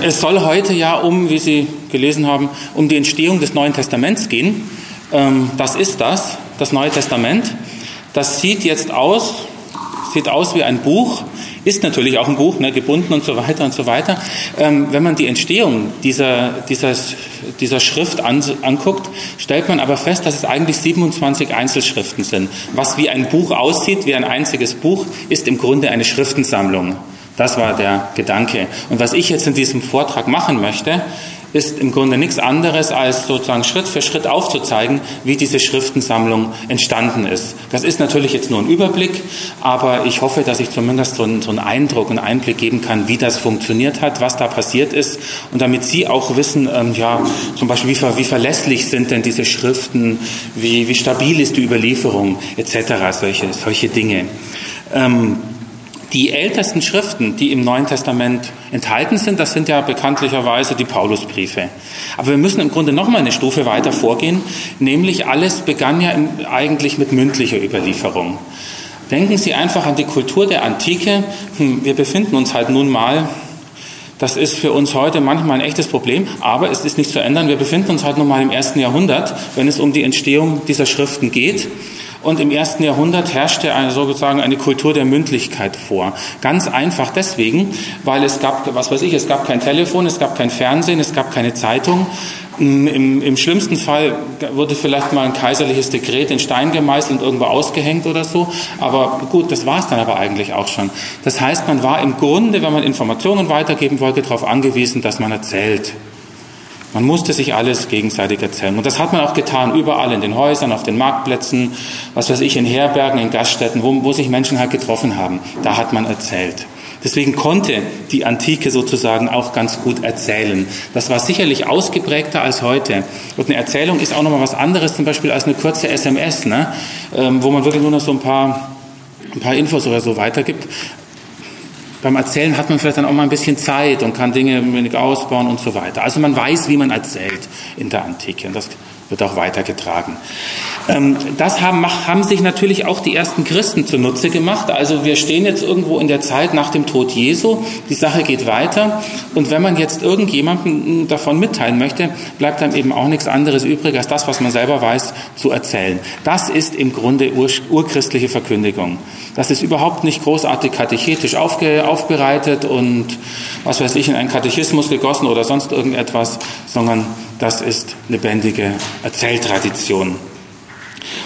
Es soll heute ja um, wie Sie gelesen haben, um die Entstehung des Neuen Testaments gehen. Ähm, das ist das, das Neue Testament. Das sieht jetzt aus, sieht aus wie ein Buch, ist natürlich auch ein Buch, ne, gebunden und so weiter und so weiter. Ähm, wenn man die Entstehung dieser, dieser, dieser Schrift an, anguckt, stellt man aber fest, dass es eigentlich 27 Einzelschriften sind. Was wie ein Buch aussieht, wie ein einziges Buch, ist im Grunde eine Schriftensammlung. Das war der Gedanke. Und was ich jetzt in diesem Vortrag machen möchte, ist im Grunde nichts anderes, als sozusagen Schritt für Schritt aufzuzeigen, wie diese Schriftensammlung entstanden ist. Das ist natürlich jetzt nur ein Überblick, aber ich hoffe, dass ich zumindest so einen, so einen Eindruck und Einblick geben kann, wie das funktioniert hat, was da passiert ist und damit Sie auch wissen, ähm, ja, zum Beispiel, wie, wie, verlässlich sind denn diese Schriften, wie, wie stabil ist die Überlieferung etc., solche, solche Dinge. Ähm, die ältesten Schriften, die im Neuen Testament enthalten sind, das sind ja bekanntlicherweise die Paulusbriefe. Aber wir müssen im Grunde noch mal eine Stufe weiter vorgehen, nämlich alles begann ja eigentlich mit mündlicher Überlieferung. Denken Sie einfach an die Kultur der Antike. Hm, wir befinden uns halt nun mal, das ist für uns heute manchmal ein echtes Problem, aber es ist nicht zu ändern. Wir befinden uns halt nun mal im ersten Jahrhundert, wenn es um die Entstehung dieser Schriften geht. Und im ersten Jahrhundert herrschte eine, sozusagen eine Kultur der Mündlichkeit vor. Ganz einfach deswegen, weil es gab, was weiß ich, es gab kein Telefon, es gab kein Fernsehen, es gab keine Zeitung. Im, Im, schlimmsten Fall wurde vielleicht mal ein kaiserliches Dekret in Stein gemeißelt und irgendwo ausgehängt oder so. Aber gut, das war es dann aber eigentlich auch schon. Das heißt, man war im Grunde, wenn man Informationen weitergeben wollte, darauf angewiesen, dass man erzählt. Man musste sich alles gegenseitig erzählen. Und das hat man auch getan, überall in den Häusern, auf den Marktplätzen, was weiß ich, in Herbergen, in Gaststätten, wo, wo sich Menschen halt getroffen haben. Da hat man erzählt. Deswegen konnte die Antike sozusagen auch ganz gut erzählen. Das war sicherlich ausgeprägter als heute. Und eine Erzählung ist auch nochmal was anderes, zum Beispiel als eine kurze SMS, ne? Ähm, wo man wirklich nur noch so ein paar, ein paar Infos oder so weitergibt beim Erzählen hat man vielleicht dann auch mal ein bisschen Zeit und kann Dinge ein wenig ausbauen und so weiter. Also man weiß, wie man erzählt in der Antike und das wird auch weitergetragen. Ähm, das haben, haben sich natürlich auch die ersten Christen zunutze gemacht. Also wir stehen jetzt irgendwo in der Zeit nach dem Tod Jesu. Die Sache geht weiter. Und wenn man jetzt irgendjemandem davon mitteilen möchte, bleibt einem eben auch nichts anderes übrig, als das, was man selber weiß, zu erzählen. Das ist im Grunde ur, urchristliche Verkündigung. Das ist überhaupt nicht großartig katechetisch aufge, aufbereitet und was weiß ich, in einen Katechismus gegossen oder sonst irgendetwas, sondern das ist lebendige Erzähltradition.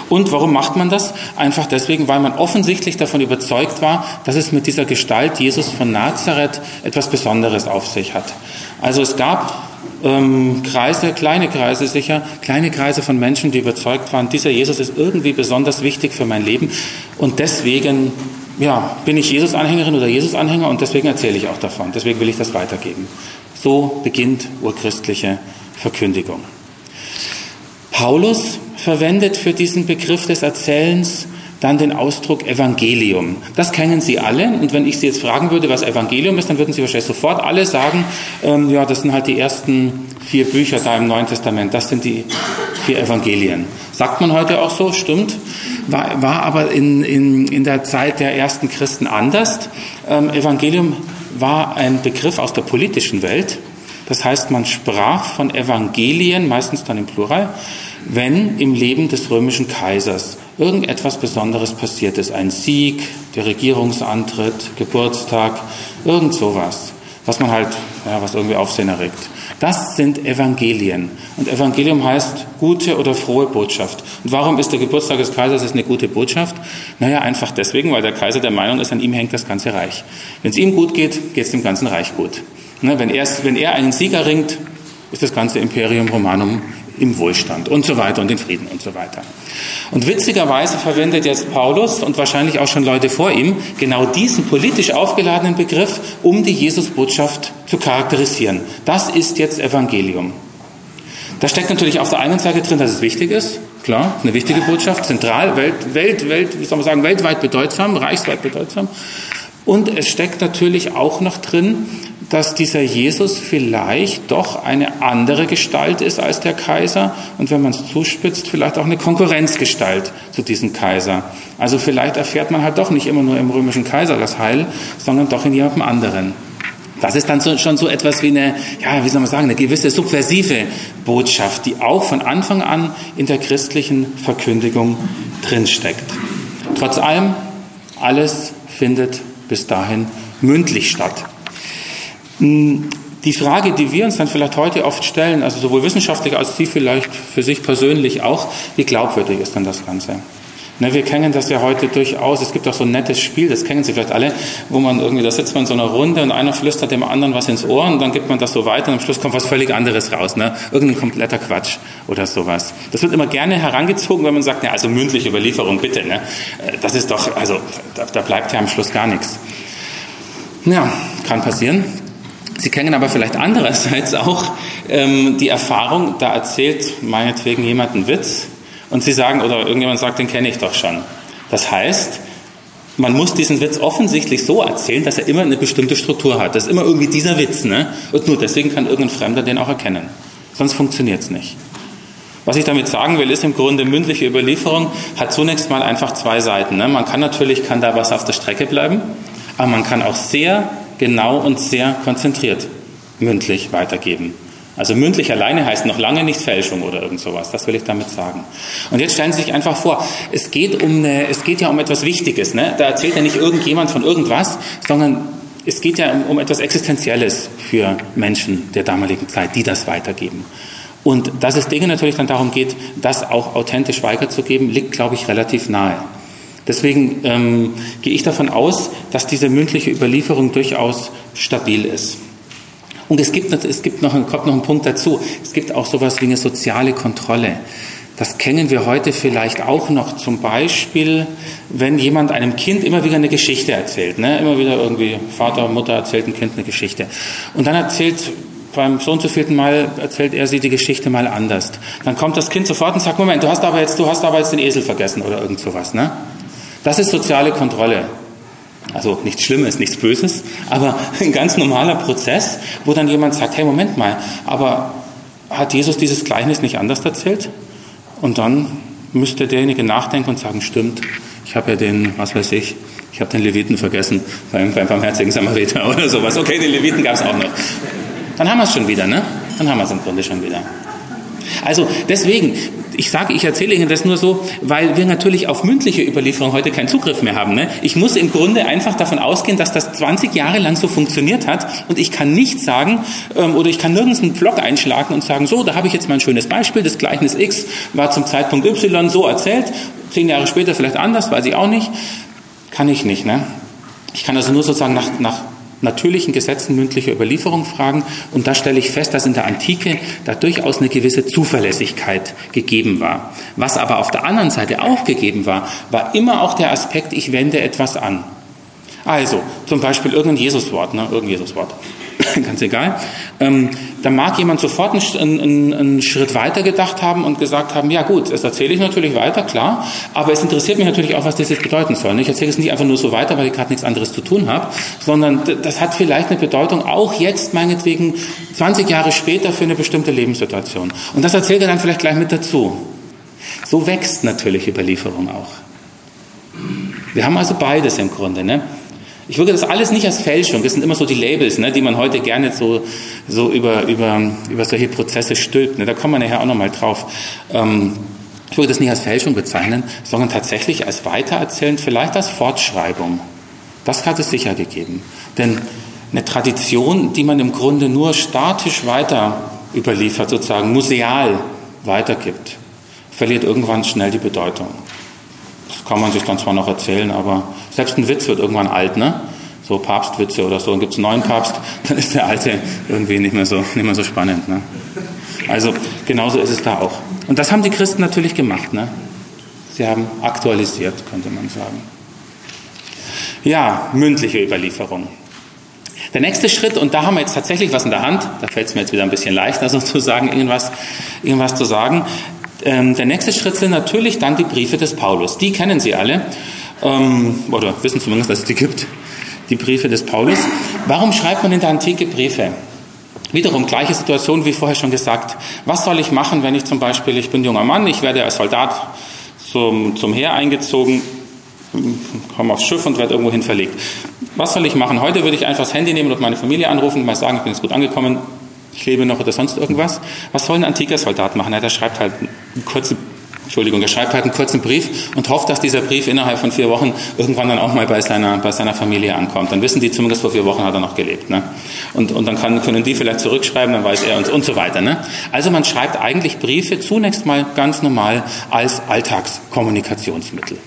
Und warum macht man das? Einfach deswegen, weil man offensichtlich davon überzeugt war, dass es mit dieser Gestalt Jesus von Nazareth etwas Besonderes auf sich hat. Also es gab ähm, Kreise, kleine Kreise sicher, kleine Kreise von Menschen, die überzeugt waren, dieser Jesus ist irgendwie besonders wichtig für mein Leben und deswegen ja, bin ich Jesus-Anhängerin oder Jesus-Anhänger und deswegen erzähle ich auch davon. Deswegen will ich das weitergeben. So beginnt urchristliche Verkündigung. Paulus verwendet für diesen Begriff des Erzählens dann den Ausdruck Evangelium. Das kennen Sie alle. Und wenn ich Sie jetzt fragen würde, was Evangelium ist, dann würden Sie wahrscheinlich sofort alle sagen, ähm, ja, das sind halt die ersten vier Bücher da im Neuen Testament. Das sind die vier Evangelien. Sagt man heute auch so, stimmt. War, war aber in, in, in der Zeit der ersten Christen anders. Ähm, Evangelium war ein Begriff aus der politischen Welt. Das heißt, man sprach von Evangelien, meistens dann im Plural, wenn im Leben des römischen Kaisers irgendetwas Besonderes passiert ist. Ein Sieg, der Regierungsantritt, Geburtstag, irgend sowas, was man halt, ja, was irgendwie Aufsehen erregt. Das sind Evangelien. Und Evangelium heißt gute oder frohe Botschaft. Und warum ist der Geburtstag des Kaisers eine gute Botschaft? Naja, einfach deswegen, weil der Kaiser der Meinung ist, an ihm hängt das ganze Reich. Wenn es ihm gut geht, geht es dem ganzen Reich gut. Ne, wenn, er, wenn er einen Sieger ringt, ist das ganze Imperium Romanum im Wohlstand und so weiter und in Frieden und so weiter. Und witzigerweise verwendet jetzt Paulus und wahrscheinlich auch schon Leute vor ihm genau diesen politisch aufgeladenen Begriff, um die Jesusbotschaft zu charakterisieren. Das ist jetzt Evangelium. Da steckt natürlich auf der einen Seite drin, dass es wichtig ist, klar, eine wichtige Botschaft, zentral, Welt, Welt, Welt, wie soll man sagen, weltweit bedeutsam, reichsweit bedeutsam. Und es steckt natürlich auch noch drin, dass dieser Jesus vielleicht doch eine andere Gestalt ist als der Kaiser und wenn man es zuspitzt, vielleicht auch eine Konkurrenzgestalt zu diesem Kaiser. Also vielleicht erfährt man halt doch nicht immer nur im römischen Kaiser das Heil, sondern doch in jemandem anderen. Das ist dann so, schon so etwas wie eine, ja, wie soll man sagen, eine gewisse subversive Botschaft, die auch von Anfang an in der christlichen Verkündigung drinsteckt. Trotz allem, alles findet bis dahin mündlich statt. Die Frage, die wir uns dann vielleicht heute oft stellen, also sowohl wissenschaftlich als Sie vielleicht für sich persönlich auch, wie glaubwürdig ist denn das Ganze? Ne, wir kennen das ja heute durchaus. Es gibt auch so ein nettes Spiel, das kennen Sie vielleicht alle, wo man irgendwie, da sitzt man in so einer Runde und einer flüstert dem anderen was ins Ohr und dann gibt man das so weiter und am Schluss kommt was völlig anderes raus. Ne? Irgendein kompletter Quatsch oder sowas. Das wird immer gerne herangezogen, wenn man sagt, ne, also mündliche Überlieferung bitte. Ne? Äh, das ist doch, also da, da bleibt ja am Schluss gar nichts. Ja, kann passieren. Sie kennen aber vielleicht andererseits auch ähm, die Erfahrung, da erzählt meinetwegen jemand einen Witz und Sie sagen, oder irgendjemand sagt, den kenne ich doch schon. Das heißt, man muss diesen Witz offensichtlich so erzählen, dass er immer eine bestimmte Struktur hat. Das ist immer irgendwie dieser Witz. Ne? Und nur deswegen kann irgendein Fremder den auch erkennen. Sonst funktioniert es nicht. Was ich damit sagen will, ist im Grunde mündliche Überlieferung hat zunächst mal einfach zwei Seiten. Ne? Man kann natürlich, kann da was auf der Strecke bleiben, aber man kann auch sehr genau und sehr konzentriert mündlich weitergeben. Also mündlich alleine heißt noch lange nicht Fälschung oder irgend sowas. Das will ich damit sagen. Und jetzt stellen Sie sich einfach vor, es geht um eine, es geht ja um etwas Wichtiges. Ne? Da erzählt ja nicht irgendjemand von irgendwas, sondern es geht ja um, um etwas Existenzielles für Menschen der damaligen Zeit, die das weitergeben. Und dass es denen natürlich dann darum geht, das auch authentisch weiterzugeben, liegt, glaube ich, relativ nahe. Deswegen ähm, gehe ich davon aus, dass diese mündliche Überlieferung durchaus stabil ist. Und es gibt, es gibt noch, kommt noch ein Punkt dazu. Es gibt auch sowas wie eine soziale Kontrolle. Das kennen wir heute vielleicht auch noch. Zum Beispiel, wenn jemand einem Kind immer wieder eine Geschichte erzählt. Ne? Immer wieder irgendwie Vater, Mutter erzählt ein Kind eine Geschichte. Und dann erzählt beim so und so vierten Mal erzählt er sie die Geschichte mal anders. Dann kommt das Kind sofort und sagt, Moment, du hast aber jetzt, du hast aber jetzt den Esel vergessen oder irgend sowas. Ne? Das ist soziale Kontrolle. Also nichts Schlimmes, nichts Böses, aber ein ganz normaler Prozess, wo dann jemand sagt, hey, Moment mal, aber hat Jesus dieses Gleichnis nicht anders erzählt? Und dann müsste derjenige nachdenken und sagen, stimmt, ich habe ja den, was weiß ich, ich habe den Leviten vergessen beim, beim barmherzigen Samariter oder sowas. Okay, den Leviten gab es auch noch. Dann haben wir es schon wieder, ne? Dann haben wir es im Grunde schon wieder. Also deswegen, ich sage, ich erzähle Ihnen das nur so, weil wir natürlich auf mündliche Überlieferung heute keinen Zugriff mehr haben. Ne? Ich muss im Grunde einfach davon ausgehen, dass das 20 Jahre lang so funktioniert hat und ich kann nicht sagen ähm, oder ich kann nirgends einen Blog einschlagen und sagen, so, da habe ich jetzt mal ein schönes Beispiel, das Gleichnis X war zum Zeitpunkt Y so erzählt, zehn Jahre später vielleicht anders, weiß ich auch nicht. Kann ich nicht. Ne? Ich kann also nur sozusagen nach, nach natürlichen Gesetzen mündliche Überlieferung fragen. Und da stelle ich fest, dass in der Antike da durchaus eine gewisse Zuverlässigkeit gegeben war. Was aber auf der anderen Seite auch gegeben war, war immer auch der Aspekt, ich wende etwas an. Also, zum Beispiel irgendein Jesuswort, ne, irgendein Jesuswort. ganz egal, ähm, da mag jemand sofort einen, einen, einen, Schritt weiter gedacht haben und gesagt haben, ja gut, das erzähle ich natürlich weiter, klar, aber es interessiert mich natürlich auch, was das jetzt bedeuten soll. Ich erzähle es nicht einfach nur so weiter, weil ich gerade nichts anderes zu tun habe, sondern das hat vielleicht eine Bedeutung, auch jetzt meinetwegen 20 Jahre später für eine bestimmte Lebenssituation. Und das erzählt er dann vielleicht gleich mit dazu. So wächst natürlich Überlieferung auch. Wir haben also beides im Grunde. Ne? Ich würde das alles nicht als Fälschung, das sind immer so die Labels, ne, die man heute gerne so, so über, über, über solche Prozesse stülpt. Ne, da kommen wir nachher auch nochmal drauf. Ähm, ich würde das nicht als Fälschung bezeichnen, sondern tatsächlich als Weitererzählen, vielleicht als Fortschreibung. Das hat es sicher gegeben. Denn eine Tradition, die man im Grunde nur statisch weiter überliefert, sozusagen museal weitergibt, verliert irgendwann schnell die Bedeutung. Kann man sich dann zwar noch erzählen, aber selbst ein Witz wird irgendwann alt, ne? So Papstwitze oder so. Dann gibt es einen neuen Papst, dann ist der alte irgendwie nicht mehr so, nicht mehr so spannend. Ne? Also genauso ist es da auch. Und das haben die Christen natürlich gemacht. Ne? Sie haben aktualisiert, könnte man sagen. Ja, mündliche Überlieferung. Der nächste Schritt, und da haben wir jetzt tatsächlich was in der Hand, da fällt es mir jetzt wieder ein bisschen leichter sozusagen, irgendwas, irgendwas zu sagen. Ähm, der nächste Schritt sind natürlich dann die Briefe des Paulus. Die kennen Sie alle ähm, oder wissen zumindest, dass es die gibt, die Briefe des Paulus. Warum schreibt man in der Antike Briefe? Wiederum gleiche Situation wie vorher schon gesagt. Was soll ich machen, wenn ich zum Beispiel, ich bin junger Mann, ich werde als Soldat zum, zum Heer eingezogen komme aufs Schiff und werde irgendwo hin verlegt. Was soll ich machen? Heute würde ich einfach das Handy nehmen und meine Familie anrufen und mal sagen, ich bin jetzt gut angekommen, ich lebe noch oder sonst irgendwas. Was soll ein antiker Soldat machen? Der schreibt halt einen kurzen Entschuldigung, er schreibt halt einen kurzen Brief und hofft, dass dieser Brief innerhalb von vier Wochen irgendwann dann auch mal bei seiner, bei seiner Familie ankommt. Dann wissen die zumindest, vor vier Wochen hat er noch gelebt. Ne? Und, und dann kann, können die vielleicht zurückschreiben, dann weiß er und, und so weiter. Ne? Also man schreibt eigentlich Briefe zunächst mal ganz normal als Alltagskommunikationsmittel.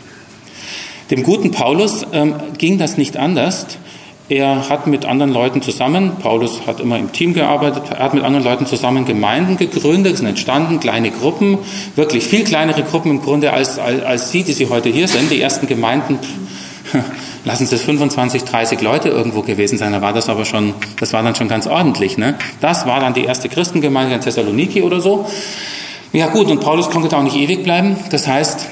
Dem guten Paulus ähm, ging das nicht anders. Er hat mit anderen Leuten zusammen, Paulus hat immer im Team gearbeitet, er hat mit anderen Leuten zusammen Gemeinden gegründet, sind entstanden kleine Gruppen, wirklich viel kleinere Gruppen im Grunde als, als, als Sie, die Sie heute hier sind. Die ersten Gemeinden, lassen es 25, 30 Leute irgendwo gewesen sein, da war das aber schon, das war dann schon ganz ordentlich. Ne? Das war dann die erste Christengemeinde in Thessaloniki oder so. Ja gut, und Paulus konnte da auch nicht ewig bleiben. Das heißt,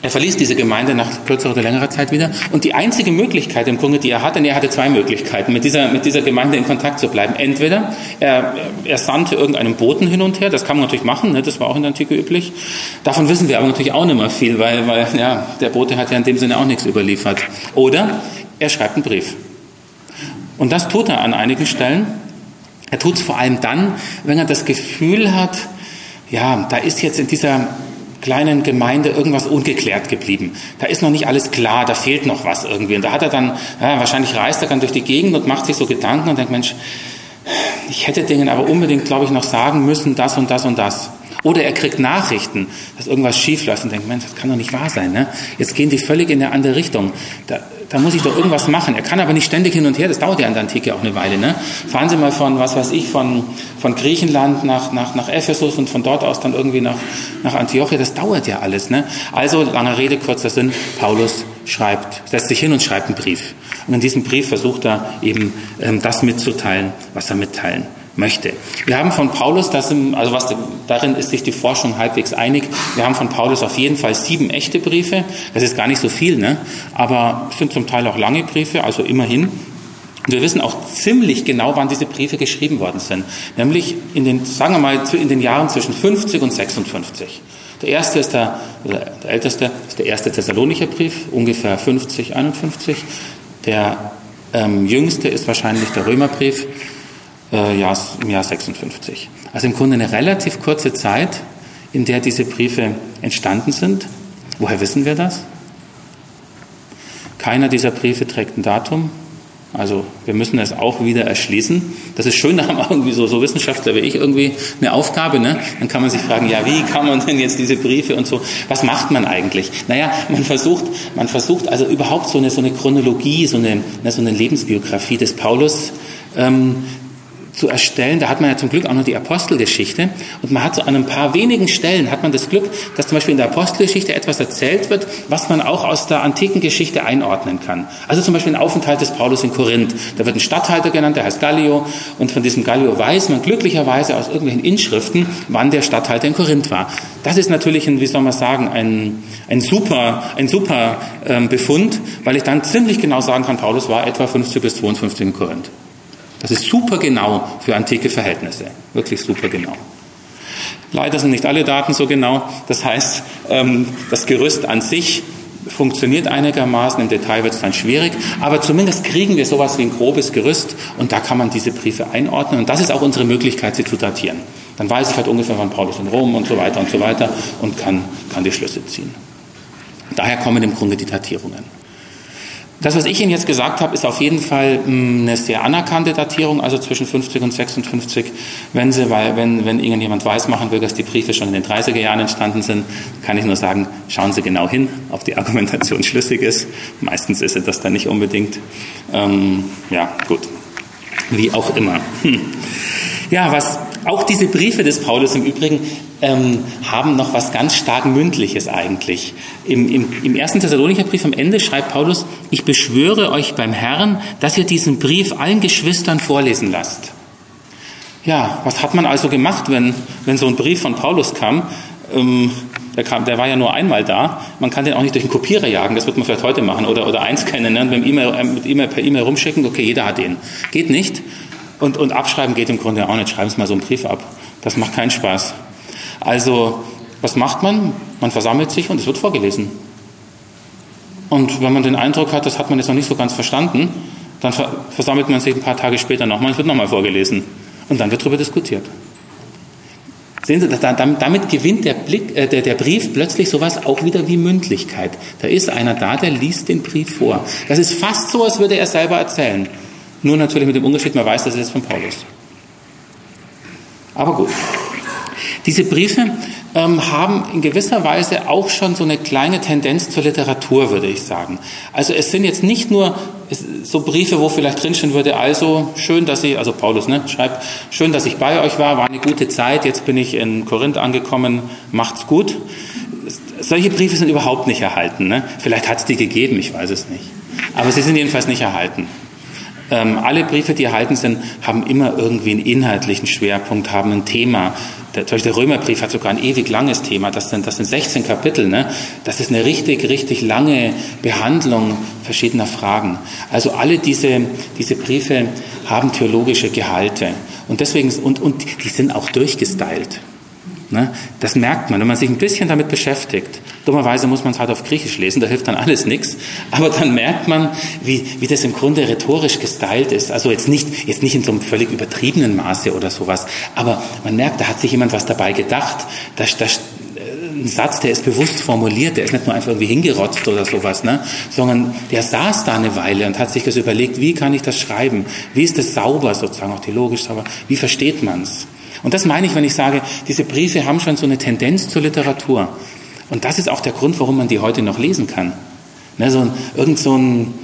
er verließ diese Gemeinde nach kürzerer oder längerer Zeit wieder. Und die einzige Möglichkeit im Grunde, die er hatte, er hatte zwei Möglichkeiten, mit dieser, mit dieser Gemeinde in Kontakt zu bleiben. Entweder er, er sandte irgendeinen Boten hin und her, das kann man natürlich machen, ne, das war auch in der Antike üblich. Davon wissen wir aber natürlich auch nicht mehr viel, weil, weil ja, der Bote hat ja in dem Sinne auch nichts überliefert. Oder er schreibt einen Brief. Und das tut er an einigen Stellen. Er tut es vor allem dann, wenn er das Gefühl hat, ja, da ist jetzt in dieser kleinen Gemeinde irgendwas ungeklärt geblieben. Da ist noch nicht alles klar, da fehlt noch was irgendwie. Und da hat er dann, ja, wahrscheinlich reist er dann durch die Gegend und macht sich so Gedanken und denkt, Mensch, ich hätte denen aber unbedingt, glaube ich, noch sagen müssen, das und das und das. Oder er kriegt Nachrichten, dass irgendwas schief läuft und denkt, Mensch, das kann doch nicht wahr sein. Ne? Jetzt gehen die völlig in eine andere Richtung. Da, da muss ich doch irgendwas machen. Er kann aber nicht ständig hin und her, das dauert ja in der Antike auch eine Weile. Ne? Fahren Sie mal von, was weiß ich, von, von Griechenland nach, nach, nach Ephesus und von dort aus dann irgendwie nach, nach Antiochia, das dauert ja alles. Ne? Also, lange Rede, kurzer Sinn, Paulus schreibt, setzt sich hin und schreibt einen Brief. Und in diesem Brief versucht er eben ähm, das mitzuteilen, was er mitteilen möchte. Wir haben von Paulus, das im, also was, darin ist sich die Forschung halbwegs einig, wir haben von Paulus auf jeden Fall sieben echte Briefe. Das ist gar nicht so viel, ne? aber es sind zum Teil auch lange Briefe, also immerhin. Und wir wissen auch ziemlich genau, wann diese Briefe geschrieben worden sind. Nämlich in den, sagen wir mal, in den Jahren zwischen 50 und 56. Der erste ist der, der älteste ist der erste Thessalonicher Brief, ungefähr 50, 51. Der ähm, jüngste ist wahrscheinlich der Römerbrief, äh, Jahr, im Jahr 56. Also im Grunde eine relativ kurze Zeit, in der diese Briefe entstanden sind. Woher wissen wir das? Keiner dieser Briefe trägt ein Datum. Also wir müssen es auch wieder erschließen. Das ist schön, da haben irgendwie so, so Wissenschaftler wie ich irgendwie eine Aufgabe. Ne? Dann kann man sich fragen, ja, wie kann man denn jetzt diese Briefe und so, was macht man eigentlich? Naja, man versucht, man versucht also überhaupt so eine, so eine Chronologie, so eine, so eine Lebensbiografie des Paulus ähm, zu erstellen. Da hat man ja zum Glück auch noch die Apostelgeschichte. Und man hat so an ein paar wenigen Stellen hat man das Glück, dass zum Beispiel in der Apostelgeschichte etwas erzählt wird, was man auch aus der antiken Geschichte einordnen kann. Also zum Beispiel ein Aufenthalt des Paulus in Korinth. Da wird ein Statthalter genannt, der heißt Gallio. Und von diesem Gallio weiß man glücklicherweise aus irgendwelchen Inschriften, wann der Statthalter in Korinth war. Das ist natürlich ein, wie soll man sagen, ein, ein super, ein super ähm, Befund, weil ich dann ziemlich genau sagen kann, Paulus war etwa 50 bis 52 in Korinth. Das ist super genau für antike Verhältnisse. Wirklich super genau. Leider sind nicht alle Daten so genau. Das heißt, ähm, das Gerüst an sich funktioniert einigermaßen. Im Detail wird es dann schwierig. Aber zumindest kriegen wir sowas wie ein grobes Gerüst und da kann man diese Briefe einordnen. Und das ist auch unsere Möglichkeit, sie zu datieren. Dann weiß ich halt ungefähr, wann Paulus in Rom und so weiter und so weiter und kann, kann die Schlüsse ziehen. Daher kommen im Grunde die Datierungen. Das, was ich Ihnen jetzt gesagt habe, ist auf jeden Fall hm, eine sehr anerkannte Datierung, also zwischen 50 und 56. Wenn Sie, weil, wenn, wenn Ihnen jemand weiß machen will, dass die Briefe schon in den 30er Jahren entstanden sind, kann ich nur sagen, schauen Sie genau hin, ob die Argumentation schlüssig ist. Meistens ist sie das dann nicht unbedingt. Ähm, ja, gut. Wie auch immer. Hm. Ja, was auch diese Briefe des Paulus im Übrigen ähm, haben noch was ganz stark Mündliches eigentlich. Im, im, Im ersten Thessalonicher Brief am Ende schreibt Paulus, ich beschwöre euch beim Herrn, dass ihr diesen Brief allen Geschwistern vorlesen lasst. Ja, was hat man also gemacht, wenn, wenn so ein Brief von Paulus kam? Ähm, der, kam, der war ja nur einmal da. Man kann den auch nicht durch einen Kopierer jagen, das wird man vielleicht heute machen, oder, oder einscannen, ne? mit E-Mail, äh, mit E-Mail per E-Mail rumschicken, okay, jeder hat den. Geht nicht. Und, und abschreiben geht im Grunde auch nicht. Schreiben Sie mal so einen Brief ab. Das macht keinen Spaß. Also, was macht man? Man versammelt sich und es wird vorgelesen. Und wenn man den Eindruck hat, das hat man jetzt noch nicht so ganz verstanden, dann versammelt man sich ein paar Tage später nochmal, es wird nochmal vorgelesen. Und dann wird darüber diskutiert. Sehen Sie, damit gewinnt der, Blick, äh, der, der Brief plötzlich sowas auch wieder wie Mündlichkeit. Da ist einer da, der liest den Brief vor. Das ist fast so, als würde er selber erzählen. Nur natürlich mit dem Unterschied, man weiß, das ist von Paulus. Aber gut. Diese Briefe ähm, haben in gewisser Weise auch schon so eine kleine Tendenz zur Literatur, würde ich sagen. Also es sind jetzt nicht nur so Briefe, wo vielleicht drinstehen würde, also schön, dass ich, also Paulus ne, schreibt, schön, dass ich bei euch war, war eine gute Zeit, jetzt bin ich in Korinth angekommen, macht's gut. Solche Briefe sind überhaupt nicht erhalten. Ne? Vielleicht hat es die gegeben, ich weiß es nicht. Aber sie sind jedenfalls nicht erhalten. Ähm, alle Briefe, die erhalten sind, haben immer irgendwie einen inhaltlichen Schwerpunkt, haben ein Thema. Der, zum Beispiel der Römerbrief hat sogar ein ewig langes Thema. Das sind, das sind 16 Kapitel. Ne? Das ist eine richtig, richtig lange Behandlung verschiedener Fragen. Also alle diese, diese Briefe haben theologische Gehalte. Und deswegen, und, und die sind auch durchgestylt. Ne? Das merkt man, wenn man sich ein bisschen damit beschäftigt. Dummerweise muss man es halt auf Griechisch lesen, da hilft dann alles nichts. Aber dann merkt man, wie, wie das im Grunde rhetorisch gestylt ist. Also jetzt nicht, jetzt nicht in so einem völlig übertriebenen Maße oder sowas. Aber man merkt, da hat sich jemand was dabei gedacht. Da, da, ein Satz, der ist bewusst formuliert, der ist nicht nur einfach irgendwie hingerotzt oder sowas, ne? sondern der saß da eine Weile und hat sich das überlegt, wie kann ich das schreiben? Wie ist das sauber sozusagen, auch theologisch sauber? Wie versteht man's? Und das meine ich, wenn ich sage, diese Briefe haben schon so eine Tendenz zur Literatur. Und das ist auch der Grund, warum man die heute noch lesen kann. Ne, so ein, irgend so einen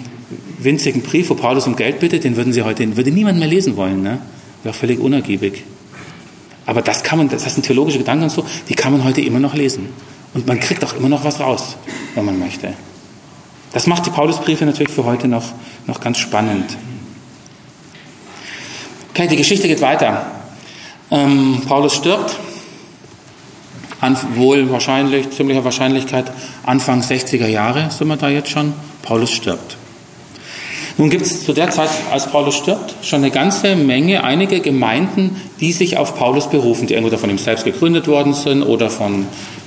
winzigen Brief, wo Paulus um Geld bittet, den würden sie heute, würde niemand mehr lesen wollen. Ne? Wäre völlig unergiebig. Aber das kann man, das sind theologische Gedanken und so, die kann man heute immer noch lesen. Und man kriegt auch immer noch was raus, wenn man möchte. Das macht die Paulusbriefe natürlich für heute noch, noch ganz spannend. Okay, die Geschichte geht weiter. Ähm, Paulus stirbt, an, wohl wahrscheinlich, ziemlicher Wahrscheinlichkeit Anfang 60er Jahre sind wir da jetzt schon. Paulus stirbt. Nun gibt es zu der Zeit, als Paulus stirbt, schon eine ganze Menge, einige Gemeinden, die sich auf Paulus berufen, die entweder von ihm selbst gegründet worden sind oder von,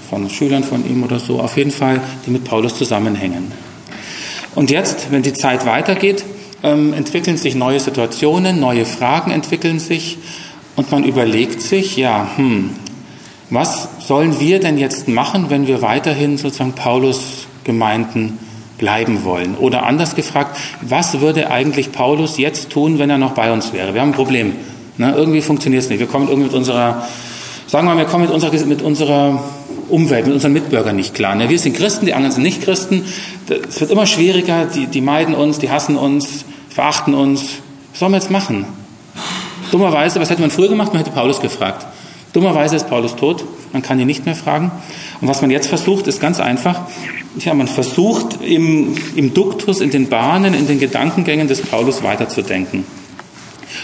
von Schülern von ihm oder so, auf jeden Fall, die mit Paulus zusammenhängen. Und jetzt, wenn die Zeit weitergeht, ähm, entwickeln sich neue Situationen, neue Fragen entwickeln sich und man überlegt sich, ja, hm, was sollen wir denn jetzt machen, wenn wir weiterhin sozusagen Paulus Gemeinden bleiben wollen? Oder anders gefragt, was würde eigentlich Paulus jetzt tun, wenn er noch bei uns wäre? Wir haben ein Problem. Ne? Irgendwie funktioniert es nicht. Wir kommen irgendwie mit unserer, sagen wir mal, wir kommen mit unserer, mit unserer Umwelt, mit unseren Mitbürgern nicht klar. Ne? Wir sind Christen, die anderen sind nicht Christen. Es wird immer schwieriger, die, die meiden uns, die hassen uns, verachten uns. Was sollen wir jetzt machen? Dummerweise, was hätte man früher gemacht? Man hätte Paulus gefragt. Dummerweise ist Paulus tot, man kann ihn nicht mehr fragen. Und was man jetzt versucht, ist ganz einfach. Ja, man versucht im, im Duktus, in den Bahnen, in den Gedankengängen des Paulus weiterzudenken.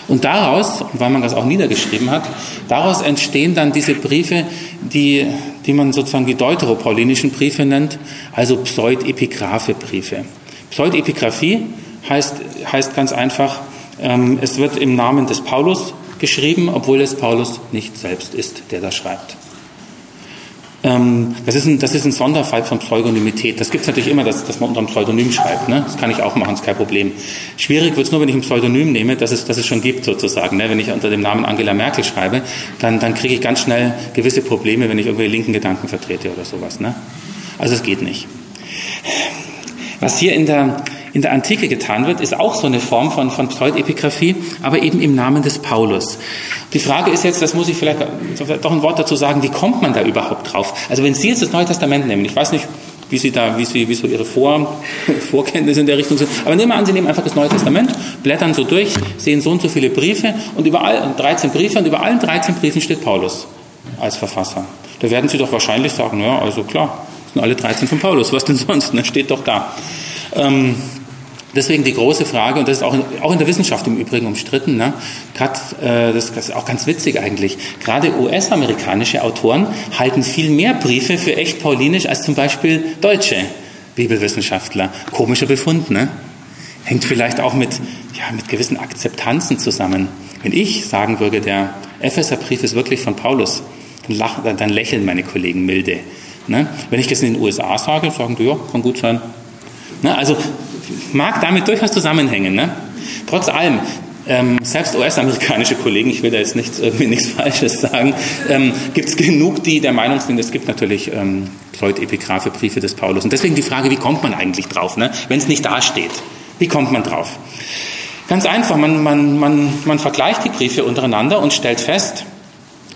Und daraus, weil man das auch niedergeschrieben hat, daraus entstehen dann diese Briefe, die, die man sozusagen die deuteropaulinischen Briefe nennt, also Pseudepigraphe-Briefe. Pseudepigraphie heißt, heißt ganz einfach, es wird im Namen des Paulus geschrieben, obwohl es Paulus nicht selbst ist, der das schreibt. Ähm, das, ist ein, das ist ein Sonderfall von Pseudonymität. Das gibt es natürlich immer, dass, dass man unter einem Pseudonym schreibt. Ne? Das kann ich auch machen, ist kein Problem. Schwierig wird es nur, wenn ich ein Pseudonym nehme, das es, das es schon gibt sozusagen. Ne? Wenn ich unter dem Namen Angela Merkel schreibe, dann, dann kriege ich ganz schnell gewisse Probleme, wenn ich irgendwelche linken Gedanken vertrete oder sowas. Ne? Also es geht nicht. Was hier in der, in der Antike getan wird, ist auch so eine Form von, von Pseudepigraphie, aber eben im Namen des Paulus. Die Frage ist jetzt, das muss ich vielleicht doch ein Wort dazu sagen, wie kommt man da überhaupt drauf? Also wenn Sie jetzt das Neue Testament nehmen, ich weiß nicht, wie Sie da, wie, Sie, wie so Ihre Vor, Vorkenntnisse in der Richtung sind, aber nehmen wir an, Sie nehmen einfach das Neue Testament, blättern so durch, sehen so und so viele Briefe und überall 13 Briefe und über allen 13 Briefen steht Paulus als Verfasser. Da werden Sie doch wahrscheinlich sagen, ja, also klar, sind alle 13 von Paulus, was denn sonst, ne? steht doch da. Ähm, Deswegen die große Frage, und das ist auch in, auch in der Wissenschaft im Übrigen umstritten, ne, hat, äh, das ist auch ganz witzig eigentlich, gerade US-amerikanische Autoren halten viel mehr Briefe für echt paulinisch als zum Beispiel deutsche Bibelwissenschaftler. Komischer Befund, ne? Hängt vielleicht auch mit, ja, mit gewissen Akzeptanzen zusammen. Wenn ich sagen würde, der Epheserbrief ist wirklich von Paulus, dann, lach, dann lächeln meine Kollegen milde. Ne? Wenn ich das in den USA sage, sagen die, ja, kann gut sein, Ne? Also mag damit durchaus zusammenhängen. Ne? Trotz allem, ähm, selbst US-amerikanische Kollegen, ich will da jetzt nichts, irgendwie nichts Falsches sagen, ähm, gibt es genug, die der Meinung sind, es gibt natürlich ähm, Pseudepigraphe Briefe des Paulus. Und deswegen die Frage, wie kommt man eigentlich drauf, ne? wenn es nicht dasteht? Wie kommt man drauf? Ganz einfach, man, man, man, man vergleicht die Briefe untereinander und stellt fest,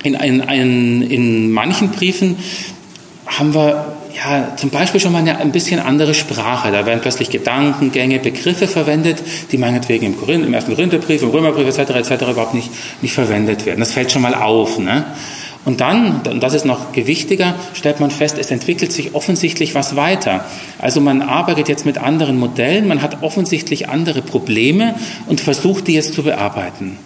in, in, in, in manchen Briefen haben wir ja, zum Beispiel schon mal eine ein bisschen andere Sprache. Da werden plötzlich Gedankengänge, Begriffe verwendet, die meinetwegen im, Korinth, im ersten Korintherbrief, im Römerbrief etc. etc. überhaupt nicht, nicht verwendet werden. Das fällt schon mal auf. Ne? Und dann, und das ist noch gewichtiger, stellt man fest, es entwickelt sich offensichtlich was weiter. Also man arbeitet jetzt mit anderen Modellen, man hat offensichtlich andere Probleme und versucht, die jetzt zu bearbeiten.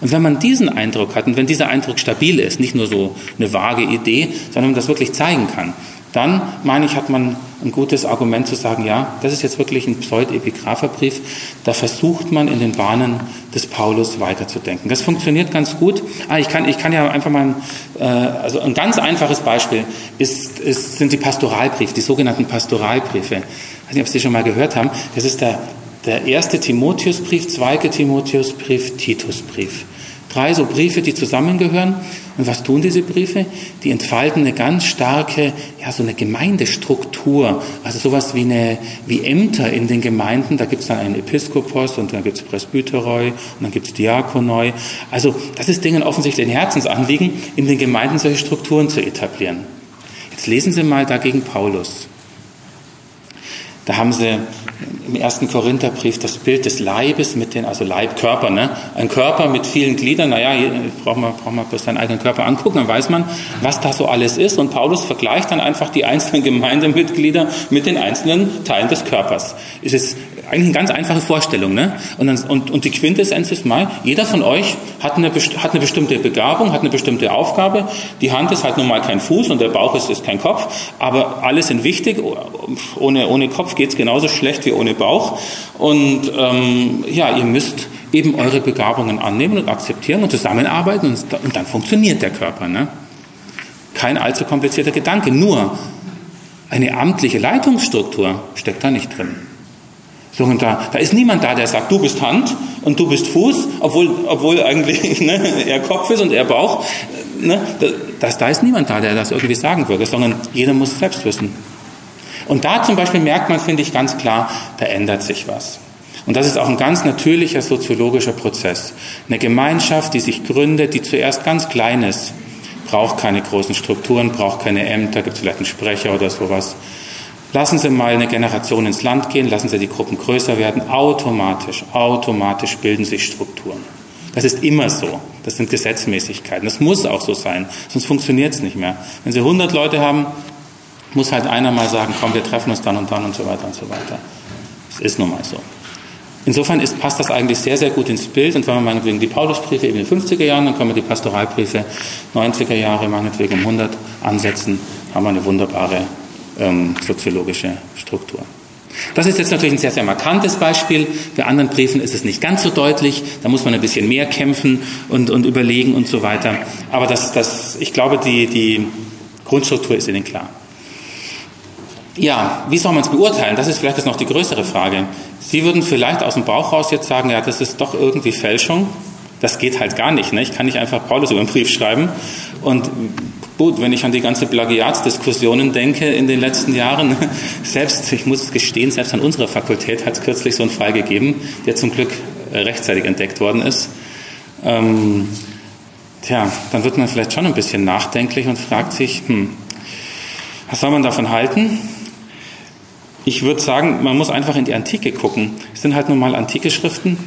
Und wenn man diesen Eindruck hat und wenn dieser Eindruck stabil ist, nicht nur so eine vage Idee, sondern man das wirklich zeigen kann, dann meine ich, hat man ein gutes Argument zu sagen, ja, das ist jetzt wirklich ein Pseudepigrapherbrief, da versucht man in den Bahnen des Paulus weiterzudenken. Das funktioniert ganz gut. Ah, ich, kann, ich kann ja einfach mal, äh, also ein ganz einfaches Beispiel ist, ist, sind die Pastoralbriefe, die sogenannten Pastoralbriefe. Ich weiß nicht, ob Sie schon mal gehört haben. Das ist der, der erste Timotheusbrief, zweite Timotheusbrief, Titusbrief. Drei so Briefe, die zusammengehören. Und was tun diese Briefe? Die entfalten eine ganz starke, ja, so eine Gemeindestruktur. Also sowas wie eine, wie Ämter in den Gemeinden. Da gibt es dann einen Episkopos und dann gibt es Presbyteroi und dann gibt es Diakonoi. Also das ist denen offensichtlich ein Herzensanliegen, in den Gemeinden solche Strukturen zu etablieren. Jetzt lesen Sie mal dagegen Paulus. Da haben sie im ersten Korintherbrief das Bild des Leibes mit den, also Leib, Körper, ne? Ein Körper mit vielen Gliedern, naja, hier braucht man, braucht man bloß seinen eigenen Körper angucken, dann weiß man, was da so alles ist. Und Paulus vergleicht dann einfach die einzelnen Gemeindemitglieder mit den einzelnen Teilen des Körpers. Es ist eigentlich eine ganz einfache Vorstellung, ne? Und, dann, und, und die Quintessenz ist mal, jeder von euch hat eine, hat eine bestimmte Begabung, hat eine bestimmte Aufgabe. Die Hand ist halt nun mal kein Fuß und der Bauch ist, ist kein Kopf, aber alle sind wichtig. Ohne, ohne Kopf geht es genauso schlecht wie ohne Bauch. Und ähm, ja, ihr müsst eben eure Begabungen annehmen und akzeptieren und zusammenarbeiten und, und dann funktioniert der Körper. Ne? Kein allzu komplizierter Gedanke, nur eine amtliche Leitungsstruktur steckt da nicht drin. Sondern da, da ist niemand da, der sagt, du bist Hand und du bist Fuß, obwohl, obwohl eigentlich ne, er Kopf ist und er Bauch. Ne, das, da ist niemand da, der das irgendwie sagen würde, sondern jeder muss es selbst wissen. Und da zum Beispiel merkt man, finde ich ganz klar, da ändert sich was. Und das ist auch ein ganz natürlicher soziologischer Prozess. Eine Gemeinschaft, die sich gründet, die zuerst ganz klein ist, braucht keine großen Strukturen, braucht keine Ämter, gibt es vielleicht einen Sprecher oder sowas. Lassen Sie mal eine Generation ins Land gehen, lassen Sie die Gruppen größer werden, automatisch, automatisch bilden sich Strukturen. Das ist immer so. Das sind Gesetzmäßigkeiten. Das muss auch so sein, sonst funktioniert es nicht mehr. Wenn Sie 100 Leute haben, muss halt einer mal sagen, komm, wir treffen uns dann und dann und so weiter und so weiter. Es ist nun mal so. Insofern ist, passt das eigentlich sehr, sehr gut ins Bild. Und wenn wir meinetwegen die Paulusbriefe eben in den 50er Jahren, dann können wir die Pastoralbriefe 90er Jahre meinetwegen um 100 ansetzen, haben wir eine wunderbare ähm, soziologische Struktur. Das ist jetzt natürlich ein sehr, sehr markantes Beispiel. Bei anderen Briefen ist es nicht ganz so deutlich. Da muss man ein bisschen mehr kämpfen und, und überlegen und so weiter. Aber das, das, ich glaube, die, die Grundstruktur ist Ihnen klar. Ja, wie soll man es beurteilen? Das ist vielleicht jetzt noch die größere Frage. Sie würden vielleicht aus dem Bauch raus jetzt sagen, ja, das ist doch irgendwie Fälschung. Das geht halt gar nicht. Ne? Ich kann nicht einfach Paulus über einen Brief schreiben. Und gut, wenn ich an die ganze Plagiatsdiskussionen denke in den letzten Jahren, selbst, ich muss gestehen, selbst an unserer Fakultät hat es kürzlich so einen Fall gegeben, der zum Glück äh, rechtzeitig entdeckt worden ist. Ähm, tja, dann wird man vielleicht schon ein bisschen nachdenklich und fragt sich, hm, was soll man davon halten? Ich würde sagen, man muss einfach in die Antike gucken. Es sind halt nun mal antike Schriften.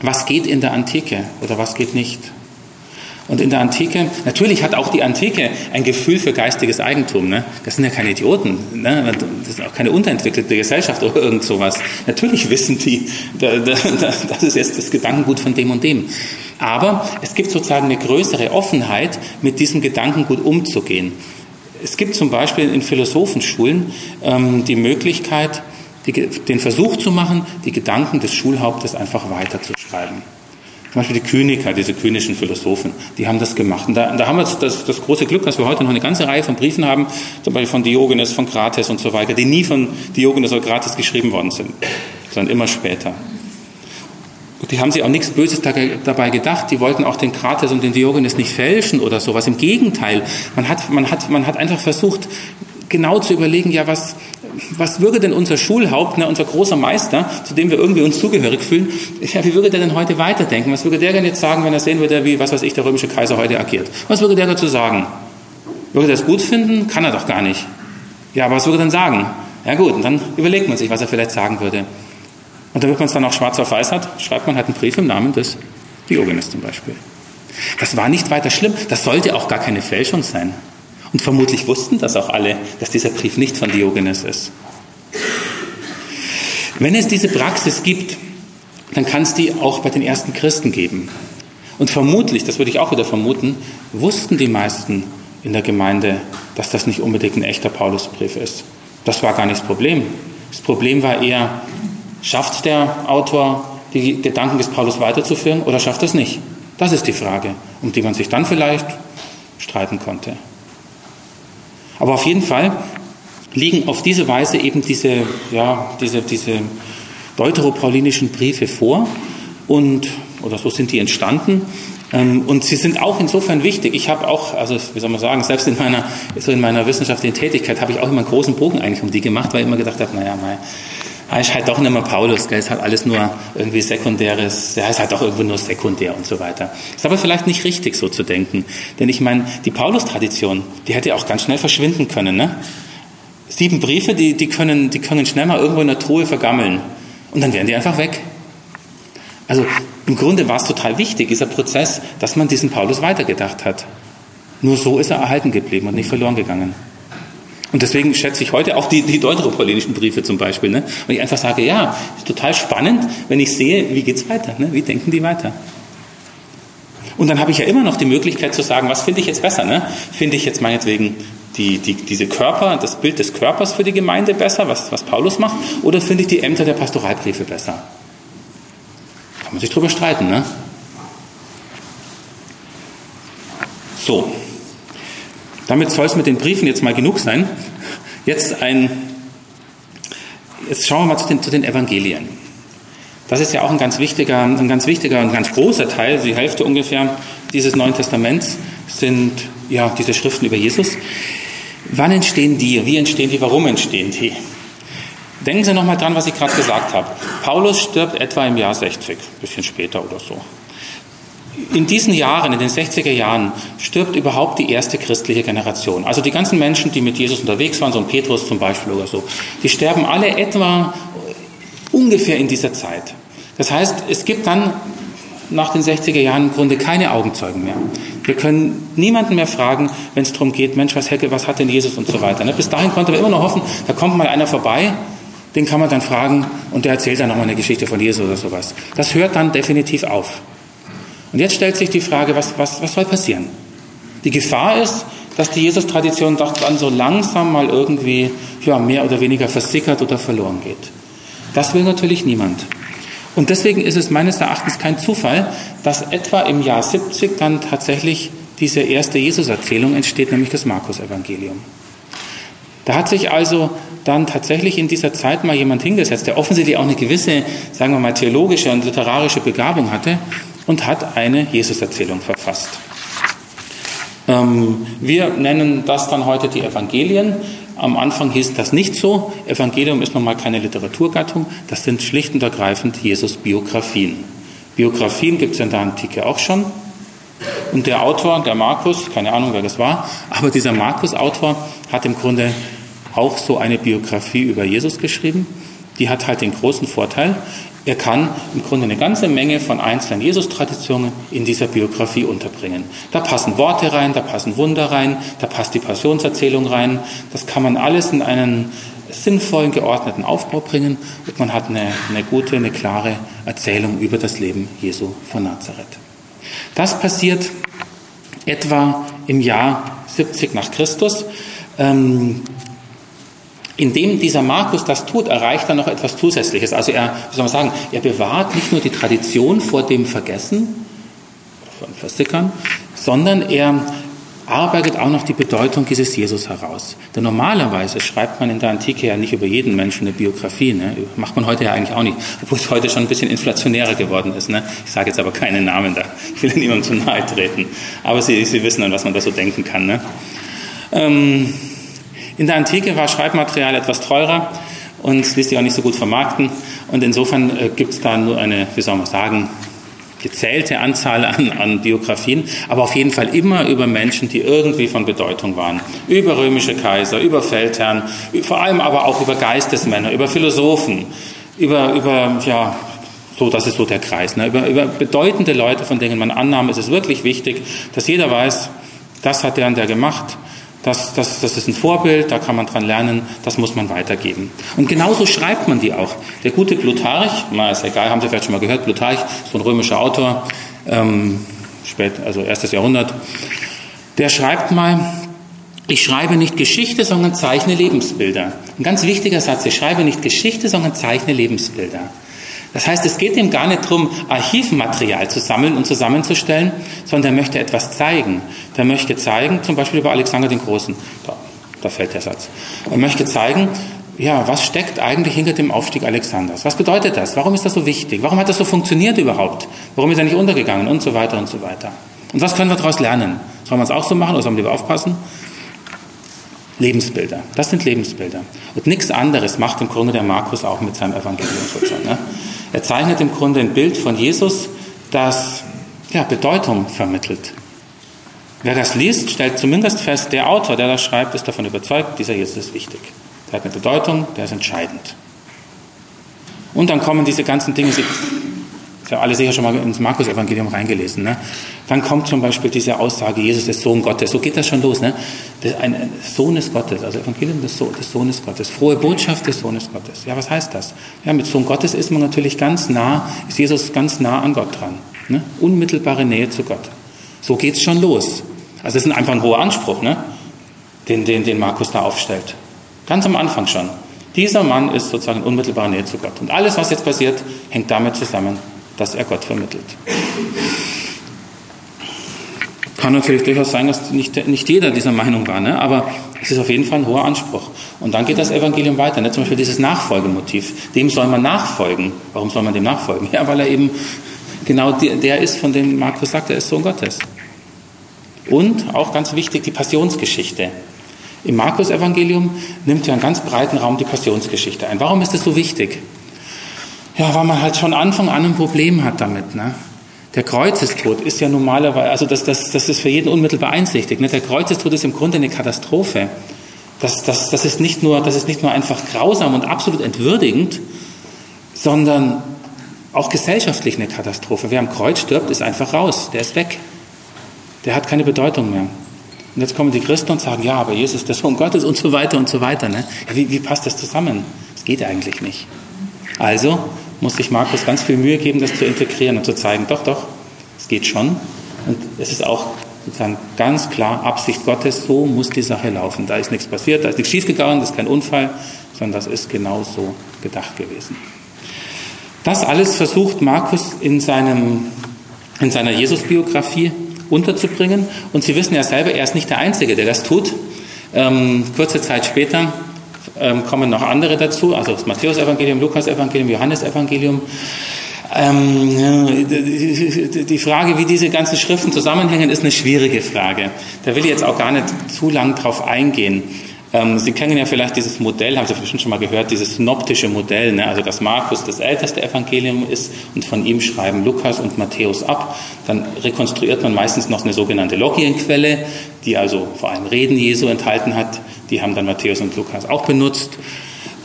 Was geht in der Antike oder was geht nicht? Und in der Antike, natürlich hat auch die Antike ein Gefühl für geistiges Eigentum. Ne? Das sind ja keine Idioten. Ne? Das ist auch keine unterentwickelte Gesellschaft oder irgend sowas. Natürlich wissen die, das ist jetzt das Gedankengut von dem und dem. Aber es gibt sozusagen eine größere Offenheit, mit diesem Gedankengut umzugehen. Es gibt zum Beispiel in Philosophenschulen ähm, die Möglichkeit, den Versuch zu machen, die Gedanken des Schulhauptes einfach weiterzuschreiben. Zum Beispiel die Kyniker, diese kynischen Philosophen, die haben das gemacht. Und da, da haben wir das, das, große Glück, dass wir heute noch eine ganze Reihe von Briefen haben, zum Beispiel von Diogenes, von Krates und so weiter, die nie von Diogenes oder Krates geschrieben worden sind, sondern immer später. Und die haben sich auch nichts Böses dabei gedacht. Die wollten auch den Krates und den Diogenes nicht fälschen oder sowas. Im Gegenteil. Man hat, man hat, man hat einfach versucht, genau zu überlegen, ja, was, was würde denn unser Schulhaupt, ne, unser großer Meister, zu dem wir irgendwie uns zugehörig fühlen, ja, wie würde der denn heute weiterdenken? Was würde der denn jetzt sagen, wenn er sehen würde, wie, was weiß ich, der römische Kaiser heute agiert? Was würde der dazu sagen? Würde er das gut finden? Kann er doch gar nicht. Ja, aber was würde er denn sagen? Ja gut, und dann überlegt man sich, was er vielleicht sagen würde. Und damit man es dann auch schwarz auf weiß hat, schreibt man halt einen Brief im Namen des Diogenes zum Beispiel. Das war nicht weiter schlimm, das sollte auch gar keine Fälschung sein. Und vermutlich wussten das auch alle, dass dieser Brief nicht von Diogenes ist. Wenn es diese Praxis gibt, dann kann es die auch bei den ersten Christen geben. Und vermutlich, das würde ich auch wieder vermuten, wussten die meisten in der Gemeinde, dass das nicht unbedingt ein echter Paulusbrief ist. Das war gar nicht das Problem. Das Problem war eher, Schafft der Autor, die Gedanken des Paulus weiterzuführen oder schafft es nicht? Das ist die Frage, um die man sich dann vielleicht streiten konnte. Aber auf jeden Fall liegen auf diese Weise eben diese, ja, diese, diese deuteropaulinischen Briefe vor und, oder so sind die entstanden. Ähm, und sie sind auch insofern wichtig. Ich habe auch, also wie soll man sagen, selbst in meiner, so in meiner wissenschaftlichen Tätigkeit habe ich auch immer einen großen Bogen eigentlich um die gemacht, weil ich immer gedacht habe, naja, mal, er ist halt doch nicht mehr Paulus, gell? ist halt alles nur irgendwie sekundäres, er ist halt doch irgendwo nur sekundär und so weiter. Ist aber vielleicht nicht richtig so zu denken, denn ich meine, die Paulus-Tradition, die hätte auch ganz schnell verschwinden können. Ne? Sieben Briefe, die, die, können, die können schnell mal irgendwo in der Truhe vergammeln und dann wären die einfach weg. Also im Grunde war es total wichtig, dieser Prozess, dass man diesen Paulus weitergedacht hat. Nur so ist er erhalten geblieben und nicht verloren gegangen. Und deswegen schätze ich heute auch die, die deuteropaulinischen Briefe zum Beispiel. Ne? Und ich einfach sage, ja, total spannend, wenn ich sehe, wie geht's weiter, ne? wie denken die weiter. Und dann habe ich ja immer noch die Möglichkeit zu sagen, was finde ich jetzt besser? Ne? Finde ich jetzt meinetwegen die, die, diese Körper, das Bild des Körpers für die Gemeinde besser, was, was Paulus macht, oder finde ich die Ämter der Pastoralbriefe besser? Kann man sich drüber streiten, ne? So, damit soll es mit den Briefen jetzt mal genug sein. Jetzt ein, jetzt schauen wir mal zu den, zu den Evangelien. Das ist ja auch ein ganz wichtiger, ein ganz wichtiger und ganz großer Teil, die Hälfte ungefähr dieses Neuen Testaments sind ja diese Schriften über Jesus. Wann entstehen die? Wie entstehen die? Warum entstehen die? Denken Sie nochmal dran, was ich gerade gesagt habe. Paulus stirbt etwa im Jahr 60, ein bisschen später oder so in diesen Jahren, in den 60er Jahren, stirbt überhaupt die erste christliche Generation. Also die ganzen Menschen, die mit Jesus unterwegs waren, so ein Petrus zum Beispiel oder so, die sterben alle etwa ungefähr in dieser Zeit. Das heißt, es gibt dann nach den 60er Jahren im Grunde keine Augenzeugen mehr. Wir können niemanden mehr fragen, wenn es darum geht, Mensch, was, hätte, was hat denn Jesus und so weiter. Ne? Bis dahin konnte man immer noch hoffen, da kommt mal einer vorbei, den kann man dann fragen und der erzählt dann nochmal eine Geschichte von Jesus oder sowas. Das hört dann definitiv auf. Und jetzt stellt sich die Frage, was, was, was soll passieren? Die Gefahr ist, dass die Jesus-Tradition doch dann so langsam mal irgendwie ja, mehr oder weniger versickert oder verloren geht. Das will natürlich niemand. Und deswegen ist es meines Erachtens kein Zufall, dass etwa im Jahr 70 dann tatsächlich diese erste Jesus-Erzählung entsteht, nämlich das Markus-Evangelium. Da hat sich also dann tatsächlich in dieser Zeit mal jemand hingesetzt, der offensichtlich auch eine gewisse, sagen wir mal, theologische und literarische Begabung hatte und hat eine Jesus-Erzählung verfasst. Ähm, wir nennen das dann heute die Evangelien. Am Anfang hieß das nicht so. Evangelium ist nochmal keine Literaturgattung. Das sind schlicht und ergreifend Jesus-Biografien. Biografien gibt es in der Antike auch schon. Und der Autor, der Markus, keine Ahnung, wer das war, aber dieser Markus-Autor hat im Grunde auch so eine Biografie über Jesus geschrieben. Die hat halt den großen Vorteil, er kann im Grunde eine ganze Menge von einzelnen Jesus-Traditionen in dieser Biografie unterbringen. Da passen Worte rein, da passen Wunder rein, da passt die Passionserzählung rein. Das kann man alles in einen sinnvollen, geordneten Aufbau bringen und man hat eine, eine gute, eine klare Erzählung über das Leben Jesu von Nazareth. Das passiert etwa im Jahr 70 nach Christus. Ähm, indem dieser Markus das tut, erreicht er noch etwas Zusätzliches. Also er, wie soll man sagen, er bewahrt nicht nur die Tradition vor dem Vergessen, von Versickern, sondern er arbeitet auch noch die Bedeutung dieses Jesus heraus. Denn normalerweise schreibt man in der Antike ja nicht über jeden Menschen eine Biografie. Ne? Macht man heute ja eigentlich auch nicht, obwohl es heute schon ein bisschen inflationärer geworden ist. Ne? Ich sage jetzt aber keine Namen da. Ich will niemandem zu nahe treten. Aber Sie, Sie wissen, an was man da so denken kann. Ne? Ähm, in der Antike war Schreibmaterial etwas teurer und ließ sich auch nicht so gut vermarkten. Und insofern äh, gibt es da nur eine, wie soll man sagen, gezählte Anzahl an, an Biografien, aber auf jeden Fall immer über Menschen, die irgendwie von Bedeutung waren. Über römische Kaiser, über Feldherren, vor allem aber auch über Geistesmänner, über Philosophen, über, über ja, so, das ist so der Kreis. Ne? Über, über bedeutende Leute, von denen man annahm, ist es wirklich wichtig, dass jeder weiß, das hat der und der gemacht das, das, das ist ein Vorbild, da kann man dran lernen, das muss man weitergeben. Und genauso schreibt man die auch. Der gute Plutarch, na ist egal, haben Sie vielleicht schon mal gehört, Plutarch, so ein römischer Autor, ähm, spät, also erstes Jahrhundert, der schreibt mal, ich schreibe nicht Geschichte, sondern zeichne Lebensbilder. Ein ganz wichtiger Satz, ich schreibe nicht Geschichte, sondern zeichne Lebensbilder. Das heißt, es geht ihm gar nicht darum, Archivmaterial zu sammeln und zusammenzustellen, sondern er möchte etwas zeigen. Der möchte zeigen, zum Beispiel über Alexander den Großen, da, da fällt der Satz. Er möchte zeigen, ja, was steckt eigentlich hinter dem Aufstieg Alexanders? Was bedeutet das? Warum ist das so wichtig? Warum hat das so funktioniert überhaupt? Warum ist er nicht untergegangen? Und so weiter und so weiter. Und was können wir daraus lernen? Sollen wir es auch so machen oder sollen wir lieber aufpassen? Lebensbilder. Das sind Lebensbilder. Und nichts anderes macht im Grunde der Markus auch mit seinem Evangelium. Ne? Er zeichnet im Grunde ein Bild von Jesus, das ja, Bedeutung vermittelt. Wer das liest, stellt zumindest fest, der Autor, der das schreibt, ist davon überzeugt, dieser Jesus ist wichtig. Der hat eine Bedeutung, der ist entscheidend. Und dann kommen diese ganzen Dinge, Sie haben alle sicher schon mal ins Markus-Evangelium reingelesen. Ne? Dann kommt zum Beispiel diese Aussage, Jesus ist Sohn Gottes. So geht das schon los. Ne? Ein Sohn ist Gottes, also Evangelium des, Sohn, des Sohnes Gottes. Frohe Botschaft des Sohnes Gottes. Ja, was heißt das? Ja, mit Sohn Gottes ist man natürlich ganz nah, ist Jesus ganz nah an Gott dran. Ne? Unmittelbare Nähe zu Gott. So geht es schon los. Also das ist einfach ein hoher Anspruch, ne? den, den, den Markus da aufstellt. Ganz am Anfang schon. Dieser Mann ist sozusagen in unmittelbarer Nähe zu Gott. Und alles, was jetzt passiert, hängt damit zusammen, dass er Gott vermittelt. Kann natürlich durchaus sein, dass nicht, nicht jeder dieser Meinung war, ne? aber es ist auf jeden Fall ein hoher Anspruch. Und dann geht das Evangelium weiter. Ne? Zum Beispiel dieses Nachfolgemotiv. Dem soll man nachfolgen. Warum soll man dem nachfolgen? Ja, weil er eben genau der ist, von dem Markus sagt, er ist Sohn Gottes. Und auch ganz wichtig, die Passionsgeschichte. Im Markus-Evangelium nimmt ja einen ganz breiten Raum die Passionsgeschichte ein. Warum ist das so wichtig? Ja, weil man halt schon Anfang an ein Problem hat damit. Ne? Der Kreuzestod ist ja normalerweise, also das, das, das ist für jeden unmittelbar einsichtig. Ne? Der Kreuzestod ist im Grunde eine Katastrophe. Das, das, das, ist nicht nur, das ist nicht nur einfach grausam und absolut entwürdigend, sondern auch gesellschaftlich eine Katastrophe. Wer am Kreuz stirbt, ist einfach raus. Der ist weg. Der hat keine Bedeutung mehr. Und jetzt kommen die Christen und sagen, ja, aber Jesus der Sohn Gottes und so weiter und so weiter. Ne? Ja, wie, wie passt das zusammen? Das geht eigentlich nicht. Also muss sich Markus ganz viel Mühe geben, das zu integrieren und zu zeigen, doch, doch, es geht schon. Und es ist auch sozusagen ganz klar Absicht Gottes, so muss die Sache laufen. Da ist nichts passiert, da ist nichts schiefgegangen, das ist kein Unfall, sondern das ist genau so gedacht gewesen. Das alles versucht Markus in, seinem, in seiner Jesus-Biografie unterzubringen. Und Sie wissen ja selber, er ist nicht der Einzige, der das tut. Ähm, kurze Zeit später ähm, kommen noch andere dazu, also das Matthäus-Evangelium, Lukas-Evangelium, Johannes-Evangelium. Ähm, die Frage, wie diese ganzen Schriften zusammenhängen, ist eine schwierige Frage. Da will ich jetzt auch gar nicht zu lang drauf eingehen. Ähm, Sie kennen ja vielleicht dieses Modell, haben Sie bestimmt schon mal gehört, dieses synoptische Modell, ne? also dass Markus das älteste Evangelium ist und von ihm schreiben Lukas und Matthäus ab. Dann rekonstruiert man meistens noch eine sogenannte Logienquelle, die also vor allem Reden Jesu enthalten hat. Die haben dann Matthäus und Lukas auch benutzt.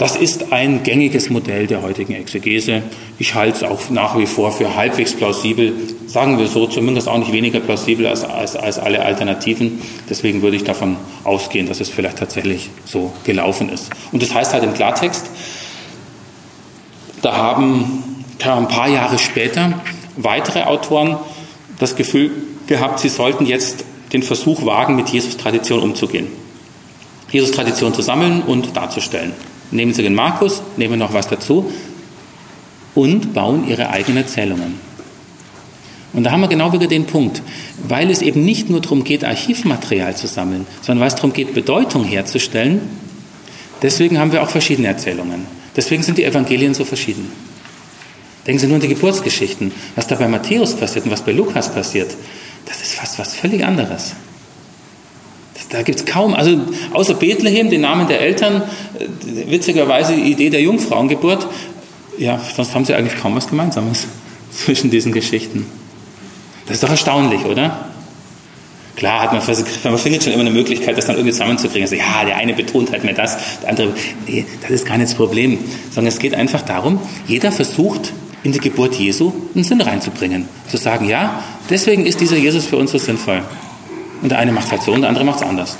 Das ist ein gängiges Modell der heutigen Exegese. Ich halte es auch nach wie vor für halbwegs plausibel, sagen wir so, zumindest auch nicht weniger plausibel als, als, als alle Alternativen. Deswegen würde ich davon ausgehen, dass es vielleicht tatsächlich so gelaufen ist. Und das heißt halt im Klartext, da haben ein paar Jahre später weitere Autoren das Gefühl gehabt, sie sollten jetzt den Versuch wagen, mit Jesus-Tradition umzugehen. Jesus-Tradition zu sammeln und darzustellen nehmen sie den Markus, nehmen noch was dazu und bauen ihre eigenen Erzählungen. Und da haben wir genau wieder den Punkt, weil es eben nicht nur darum geht, Archivmaterial zu sammeln, sondern weil es darum geht, Bedeutung herzustellen. Deswegen haben wir auch verschiedene Erzählungen. Deswegen sind die Evangelien so verschieden. Denken Sie nur an die Geburtsgeschichten. Was da bei Matthäus passiert und was bei Lukas passiert, das ist fast was völlig anderes. Da gibt es kaum, also außer Bethlehem, den Namen der Eltern, äh, witzigerweise die Idee der Jungfrauengeburt, ja, sonst haben sie eigentlich kaum was Gemeinsames zwischen diesen Geschichten. Das ist doch erstaunlich, oder? Klar hat man, man findet schon immer eine Möglichkeit, das dann irgendwie zusammenzukriegen. Also, ja, der eine betont halt mehr das, der andere, nee, das ist gar nicht das Problem. Sondern es geht einfach darum, jeder versucht, in die Geburt Jesu einen Sinn reinzubringen. Zu sagen, ja, deswegen ist dieser Jesus für uns so sinnvoll. Und der eine macht es halt so und der andere macht es anders.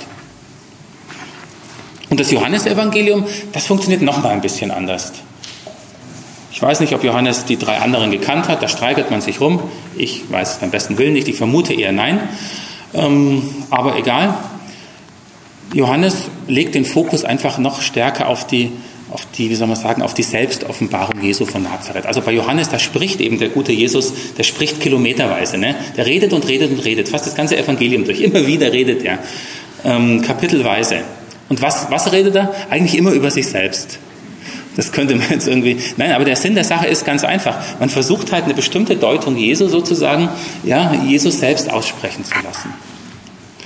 Und das Johannesevangelium, das funktioniert noch mal ein bisschen anders. Ich weiß nicht, ob Johannes die drei anderen gekannt hat, da streitet man sich rum. Ich weiß es beim besten Willen nicht, ich vermute eher nein. Ähm, aber egal. Johannes legt den Fokus einfach noch stärker auf die, auf die, wie soll man sagen, auf die Selbstoffenbarung Jesu von Nazareth. Also bei Johannes, da spricht eben der gute Jesus, der spricht kilometerweise. Ne? Der redet und redet und redet, fast das ganze Evangelium durch. Immer wieder redet er, ähm, kapitelweise. Und was, was redet er? Eigentlich immer über sich selbst. Das könnte man jetzt irgendwie. Nein, aber der Sinn der Sache ist ganz einfach. Man versucht halt eine bestimmte Deutung Jesu sozusagen, ja, Jesus selbst aussprechen zu lassen.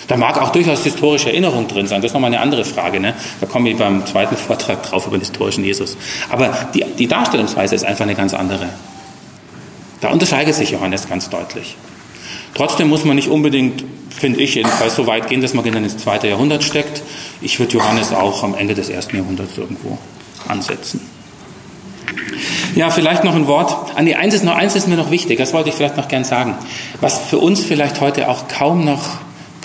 Da mag auch durchaus historische Erinnerung drin sein. Das ist nochmal eine andere Frage. Ne? Da komme ich beim zweiten Vortrag drauf über den historischen Jesus. Aber die, die Darstellungsweise ist einfach eine ganz andere. Da unterscheidet sich Johannes ganz deutlich. Trotzdem muss man nicht unbedingt, finde ich jedenfalls, so weit gehen, dass man ihn ins zweite Jahrhundert steckt. Ich würde Johannes auch am Ende des ersten Jahrhunderts irgendwo ansetzen. Ja, vielleicht noch ein Wort. An die eins ist noch eins ist mir noch wichtig. Das wollte ich vielleicht noch gern sagen. Was für uns vielleicht heute auch kaum noch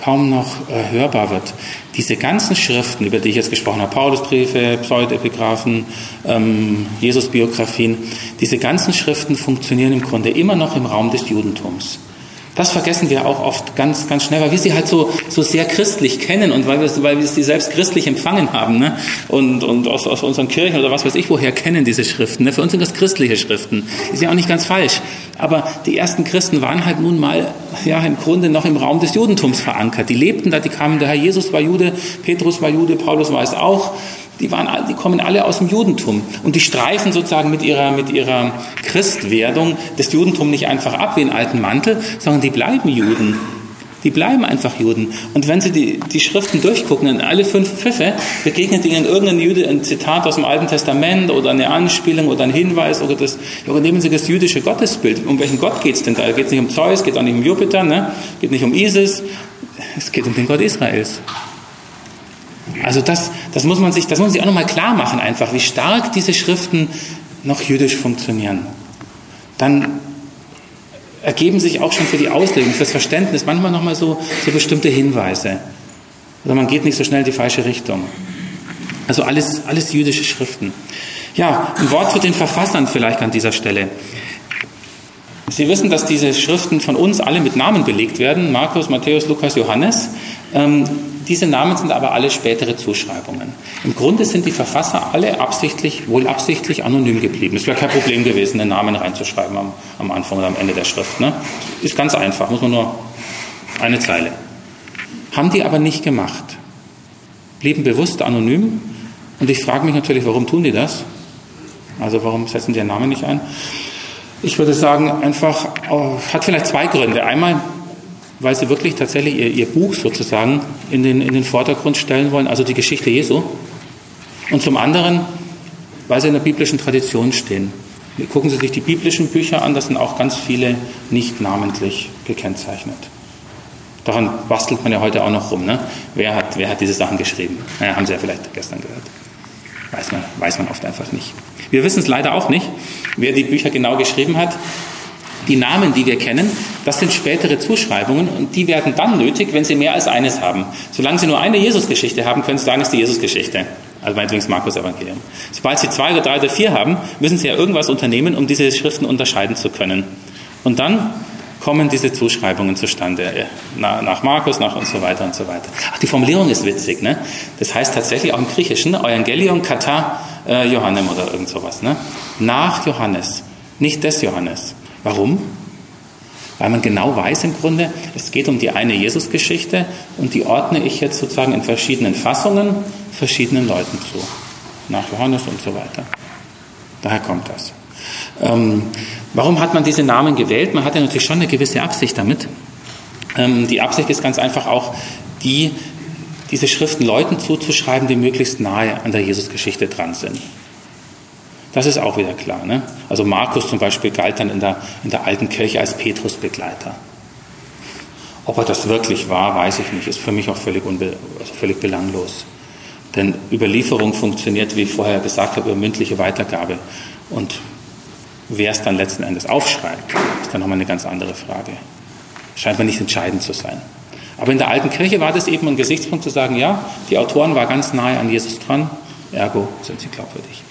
kaum noch äh, hörbar wird. Diese ganzen Schriften, über die ich jetzt gesprochen habe, Paulusbriefe, Pseudepigraphen, ähm, Jesusbiografien, diese ganzen Schriften funktionieren im Grunde immer noch im Raum des Judentums. Das vergessen wir auch oft ganz, ganz schnell, weil wir sie halt so, so sehr christlich kennen und weil wir, weil wir sie selbst christlich empfangen haben ne? und, und aus, aus unseren Kirchen oder was weiß ich woher kennen diese Schriften. Ne? Für uns sind das christliche Schriften. Ist ja auch nicht ganz falsch. Aber die ersten Christen waren halt nun mal ja, im Grunde noch im Raum des Judentums verankert. Die lebten da, die kamen daher. Jesus war Jude, Petrus war Jude, Paulus war es auch die, waren, die kommen alle aus dem Judentum. Und die streifen sozusagen mit ihrer, mit ihrer Christwerdung das Judentum nicht einfach ab wie einen alten Mantel, sondern die bleiben Juden. Die bleiben einfach Juden. Und wenn Sie die, die Schriften durchgucken, in alle fünf Pfiffe, begegnet Ihnen irgendein Jude ein Zitat aus dem Alten Testament oder eine Anspielung oder ein Hinweis oder das, oder nehmen Sie das jüdische Gottesbild. Um welchen Gott geht es denn da? Geht es nicht um Zeus, geht auch nicht um Jupiter, ne? geht nicht um Isis, es geht um den Gott Israels. Also das, das, muss man sich, das muss man sich auch nochmal klar machen, einfach, wie stark diese Schriften noch jüdisch funktionieren. Dann ergeben sich auch schon für die Auslegung, für das Verständnis manchmal nochmal so, so bestimmte Hinweise. Oder man geht nicht so schnell in die falsche Richtung. Also alles, alles jüdische Schriften. Ja, ein Wort zu den Verfassern vielleicht an dieser Stelle. Sie wissen, dass diese Schriften von uns alle mit Namen belegt werden. Markus, Matthäus, Lukas, Johannes. Ähm, diese Namen sind aber alle spätere Zuschreibungen. Im Grunde sind die Verfasser alle absichtlich, wohl absichtlich anonym geblieben. Es wäre kein Problem gewesen, den Namen reinzuschreiben am, am Anfang oder am Ende der Schrift. Ne? Ist ganz einfach, muss man nur eine Zeile. Haben die aber nicht gemacht. Blieben bewusst anonym. Und ich frage mich natürlich, warum tun die das? Also warum setzen die ihren Namen nicht ein? Ich würde sagen, einfach, äh, hat vielleicht zwei Gründe. Einmal, weil sie wirklich tatsächlich ihr, ihr Buch sozusagen in den, in den Vordergrund stellen wollen, also die Geschichte Jesu. Und zum anderen, weil sie in der biblischen Tradition stehen. Gucken Sie sich die biblischen Bücher an, da sind auch ganz viele nicht namentlich gekennzeichnet. Daran bastelt man ja heute auch noch rum. Ne? Wer, hat, wer hat diese Sachen geschrieben? Naja, haben Sie ja vielleicht gestern gehört. Weiß man, weiß man oft einfach nicht. Wir wissen es leider auch nicht, wer die Bücher genau geschrieben hat. Die Namen, die wir kennen, das sind spätere Zuschreibungen und die werden dann nötig, wenn Sie mehr als eines haben. Solange Sie nur eine Jesusgeschichte haben, können Sie sagen, es ist die Jesusgeschichte. Also meinetwegen das Markus-Evangelium. Sobald Sie zwei oder drei oder vier haben, müssen Sie ja irgendwas unternehmen, um diese Schriften unterscheiden zu können. Und dann kommen diese Zuschreibungen zustande. Äh, nach Markus, nach und so weiter und so weiter. Ach, die Formulierung ist witzig, ne? Das heißt tatsächlich auch im Griechischen, Evangelion kata äh, Johannem oder irgend sowas, ne? Nach Johannes, nicht des Johannes. Warum? weil man genau weiß im Grunde, es geht um die eine Jesusgeschichte und die ordne ich jetzt sozusagen in verschiedenen Fassungen verschiedenen Leuten zu. Nach Johannes und so weiter. Daher kommt das. Ähm, warum hat man diese Namen gewählt? Man hat ja natürlich schon eine gewisse Absicht damit. Ähm, die Absicht ist ganz einfach auch die, diese Schriften Leuten zuzuschreiben, die möglichst nahe an der Jesusgeschichte dran sind. Das ist auch wieder klar. Ne? Also Markus zum Beispiel galt dann in der, in der alten Kirche als Petrusbegleiter. Ob er das wirklich war, weiß ich nicht. Ist für mich auch völlig, unbe also völlig belanglos. Denn Überlieferung funktioniert, wie ich vorher gesagt habe, über mündliche Weitergabe. Und wer es dann letzten Endes aufschreibt, ist dann nochmal eine ganz andere Frage. Scheint mir nicht entscheidend zu sein. Aber in der alten Kirche war das eben ein Gesichtspunkt zu sagen, ja, die Autoren waren ganz nahe an Jesus dran, ergo sind sie glaubwürdig.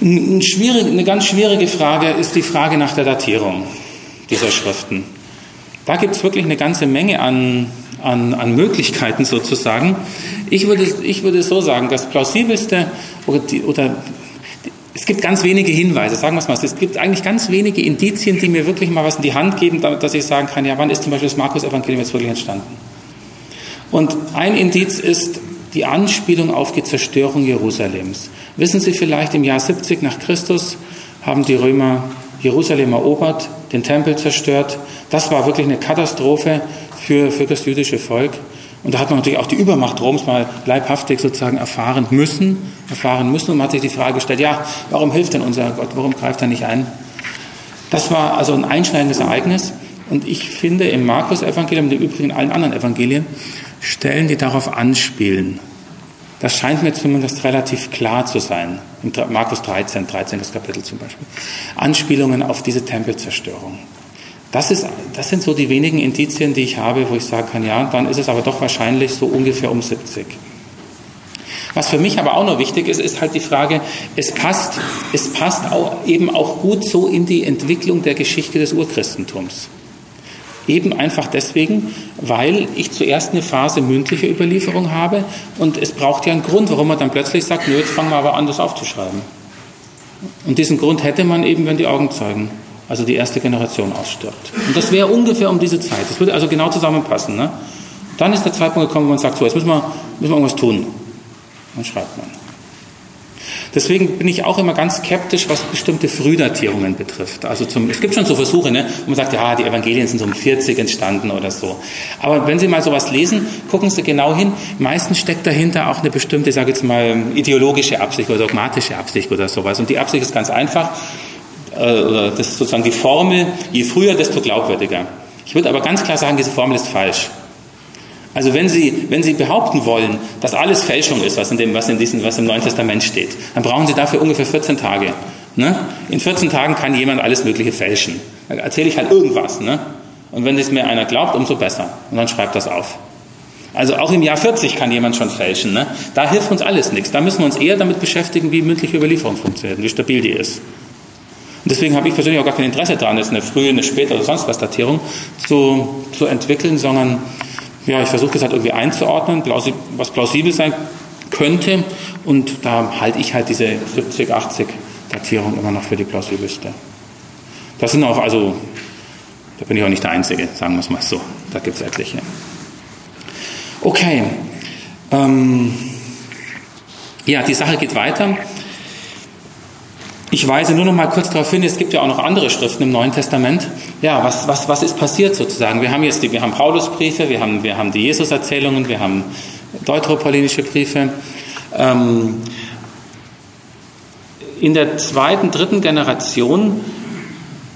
Eine ganz schwierige Frage ist die Frage nach der Datierung dieser Schriften. Da gibt es wirklich eine ganze Menge an, an, an Möglichkeiten sozusagen. Ich würde, ich würde so sagen, das plausibelste oder, die, oder es gibt ganz wenige Hinweise, sagen wir es mal, es gibt eigentlich ganz wenige Indizien, die mir wirklich mal was in die Hand geben, dass ich sagen kann, ja, wann ist zum Beispiel das Markus-Evangelium jetzt wirklich entstanden? Und ein Indiz ist die Anspielung auf die Zerstörung Jerusalems. Wissen Sie vielleicht, im Jahr 70 nach Christus haben die Römer Jerusalem erobert, den Tempel zerstört. Das war wirklich eine Katastrophe für, für das jüdische Volk. Und da hat man natürlich auch die Übermacht Roms mal leibhaftig sozusagen erfahren müssen, erfahren müssen. Und man hat sich die Frage gestellt, ja, warum hilft denn unser Gott? Warum greift er nicht ein? Das war also ein einschneidendes Ereignis. Und ich finde im Markus-Evangelium, im Übrigen in allen anderen Evangelien, Stellen, die darauf anspielen. Das scheint mir zumindest relativ klar zu sein. In Markus 13, 13. Kapitel zum Beispiel. Anspielungen auf diese Tempelzerstörung. Das, ist, das sind so die wenigen Indizien, die ich habe, wo ich sagen kann, ja, dann ist es aber doch wahrscheinlich so ungefähr um 70. Was für mich aber auch noch wichtig ist, ist halt die Frage, es passt, es passt auch, eben auch gut so in die Entwicklung der Geschichte des Urchristentums. Eben einfach deswegen, weil ich zuerst eine Phase mündlicher Überlieferung habe und es braucht ja einen Grund, warum man dann plötzlich sagt, nö, jetzt fangen wir aber an, das aufzuschreiben. Und diesen Grund hätte man eben, wenn die Augen also die erste Generation ausstirbt. Und das wäre ungefähr um diese Zeit. Das würde also genau zusammenpassen. Ne? Dann ist der Zeitpunkt gekommen, wo man sagt, so, jetzt müssen wir, müssen wir irgendwas tun. Dann schreibt man. Deswegen bin ich auch immer ganz skeptisch, was bestimmte Frühdatierungen betrifft. Also zum, es gibt schon so Versuche, ne, wo man sagt, ja, die Evangelien sind so um 40 entstanden oder so. Aber wenn Sie mal sowas lesen, gucken Sie genau hin. Meistens steckt dahinter auch eine bestimmte, ich sage jetzt mal, ideologische Absicht oder dogmatische Absicht oder sowas. Und die Absicht ist ganz einfach. Äh, das ist sozusagen die Formel, je früher, desto glaubwürdiger. Ich würde aber ganz klar sagen, diese Formel ist falsch. Also wenn Sie, wenn Sie behaupten wollen, dass alles Fälschung ist, was in dem, was in diesem, was im Neuen Testament steht, dann brauchen Sie dafür ungefähr 14 Tage. Ne? In 14 Tagen kann jemand alles Mögliche fälschen. Da erzähle ich halt irgendwas. Ne? Und wenn es mir einer glaubt, umso besser. Und dann schreibt das auf. Also auch im Jahr 40 kann jemand schon fälschen. Ne? Da hilft uns alles nichts. Da müssen wir uns eher damit beschäftigen, wie mündliche Überlieferung funktioniert, wie stabil die ist. Und deswegen habe ich persönlich auch gar kein Interesse daran, jetzt eine frühe, eine späte oder sonst was Datierung zu, zu entwickeln, sondern ja, ich versuche das halt irgendwie einzuordnen, was plausibel sein könnte. Und da halte ich halt diese 70, 80 Datierung immer noch für die plausibelste. Das sind auch, also, da bin ich auch nicht der Einzige, sagen wir es mal so. Da gibt es etliche. Okay. Ähm, ja, die Sache geht weiter. Ich weise nur noch mal kurz darauf hin, es gibt ja auch noch andere Schriften im Neuen Testament. Ja, was, was, was ist passiert sozusagen? Wir haben jetzt die, wir haben Paulusbriefe, wir haben, wir haben die Jesus-Erzählungen, wir haben deuteropaulinische Briefe. Ähm, in der zweiten, dritten Generation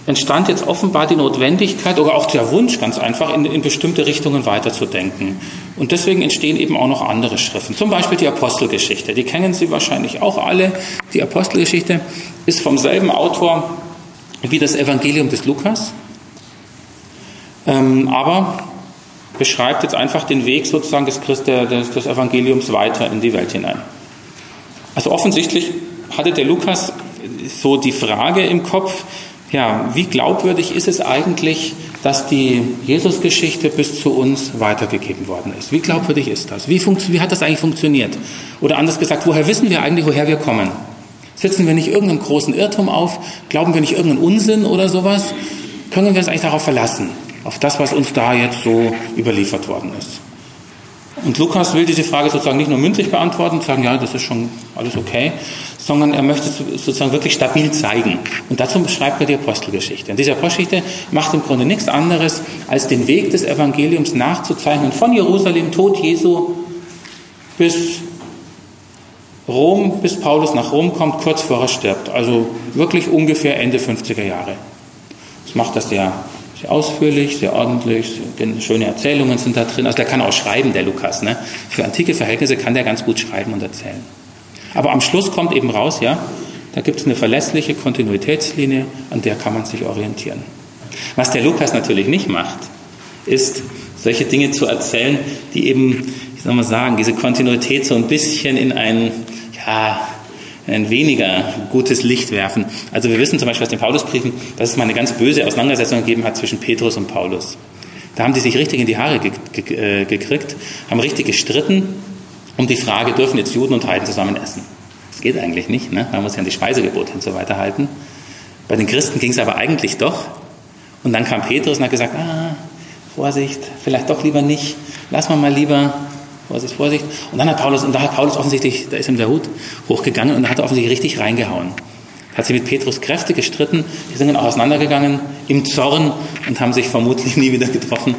entstand jetzt offenbar die Notwendigkeit oder auch der Wunsch, ganz einfach, in, in, bestimmte Richtungen weiterzudenken. Und deswegen entstehen eben auch noch andere Schriften. Zum Beispiel die Apostelgeschichte. Die kennen Sie wahrscheinlich auch alle. Die Apostelgeschichte ist vom selben Autor wie das Evangelium des Lukas, ähm, aber beschreibt jetzt einfach den Weg sozusagen des, Christ, des, des Evangeliums weiter in die Welt hinein. Also offensichtlich hatte der Lukas so die Frage im Kopf, ja, wie glaubwürdig ist es eigentlich, dass die Jesusgeschichte bis zu uns weitergegeben worden ist? Wie glaubwürdig ist das? Wie, wie hat das eigentlich funktioniert? Oder anders gesagt, woher wissen wir eigentlich, woher wir kommen? Setzen wir nicht irgendeinen großen Irrtum auf? Glauben wir nicht irgendeinen Unsinn oder sowas? können wir uns eigentlich darauf verlassen, auf das, was uns da jetzt so überliefert worden ist. Und Lukas will diese Frage sozusagen nicht nur mündlich beantworten und sagen, ja, das ist schon alles okay, sondern er möchte sozusagen wirklich stabil zeigen. Und dazu beschreibt er die Apostelgeschichte. Und diese Apostelgeschichte macht im Grunde nichts anderes, als den Weg des Evangeliums nachzuzeichnen, von Jerusalem, Tod Jesu, bis Rom, bis Paulus nach Rom kommt, kurz vor er stirbt. Also wirklich ungefähr Ende 50er Jahre. Das macht das sehr sehr ausführlich, sehr ordentlich, schöne Erzählungen sind da drin. Also der kann auch schreiben, der Lukas. Ne? Für antike Verhältnisse kann der ganz gut schreiben und erzählen. Aber am Schluss kommt eben raus, ja, da gibt es eine verlässliche Kontinuitätslinie, an der kann man sich orientieren. Was der Lukas natürlich nicht macht, ist, solche Dinge zu erzählen, die eben, wie soll man sagen, diese Kontinuität so ein bisschen in ein, ja, ein weniger gutes Licht werfen. Also wir wissen zum Beispiel aus den Paulusbriefen, dass es mal eine ganz böse Auseinandersetzung gegeben hat zwischen Petrus und Paulus. Da haben die sich richtig in die Haare äh, gekriegt, haben richtig gestritten um die Frage, dürfen jetzt Juden und Heiden zusammen essen? Das geht eigentlich nicht, ne? man muss ja an die Speisegebote und so weiter halten. Bei den Christen ging es aber eigentlich doch. Und dann kam Petrus und hat gesagt, ah, Vorsicht, vielleicht doch lieber nicht, lass mal mal lieber Vorsicht, Vorsicht. Und dann hat Paulus, und da hat Paulus offensichtlich, da ist ihm der Hut hochgegangen und da hat er offensichtlich richtig reingehauen. Hat sich mit Petrus kräftig gestritten, die sind dann auch auseinandergegangen im Zorn und haben sich vermutlich nie wieder getroffen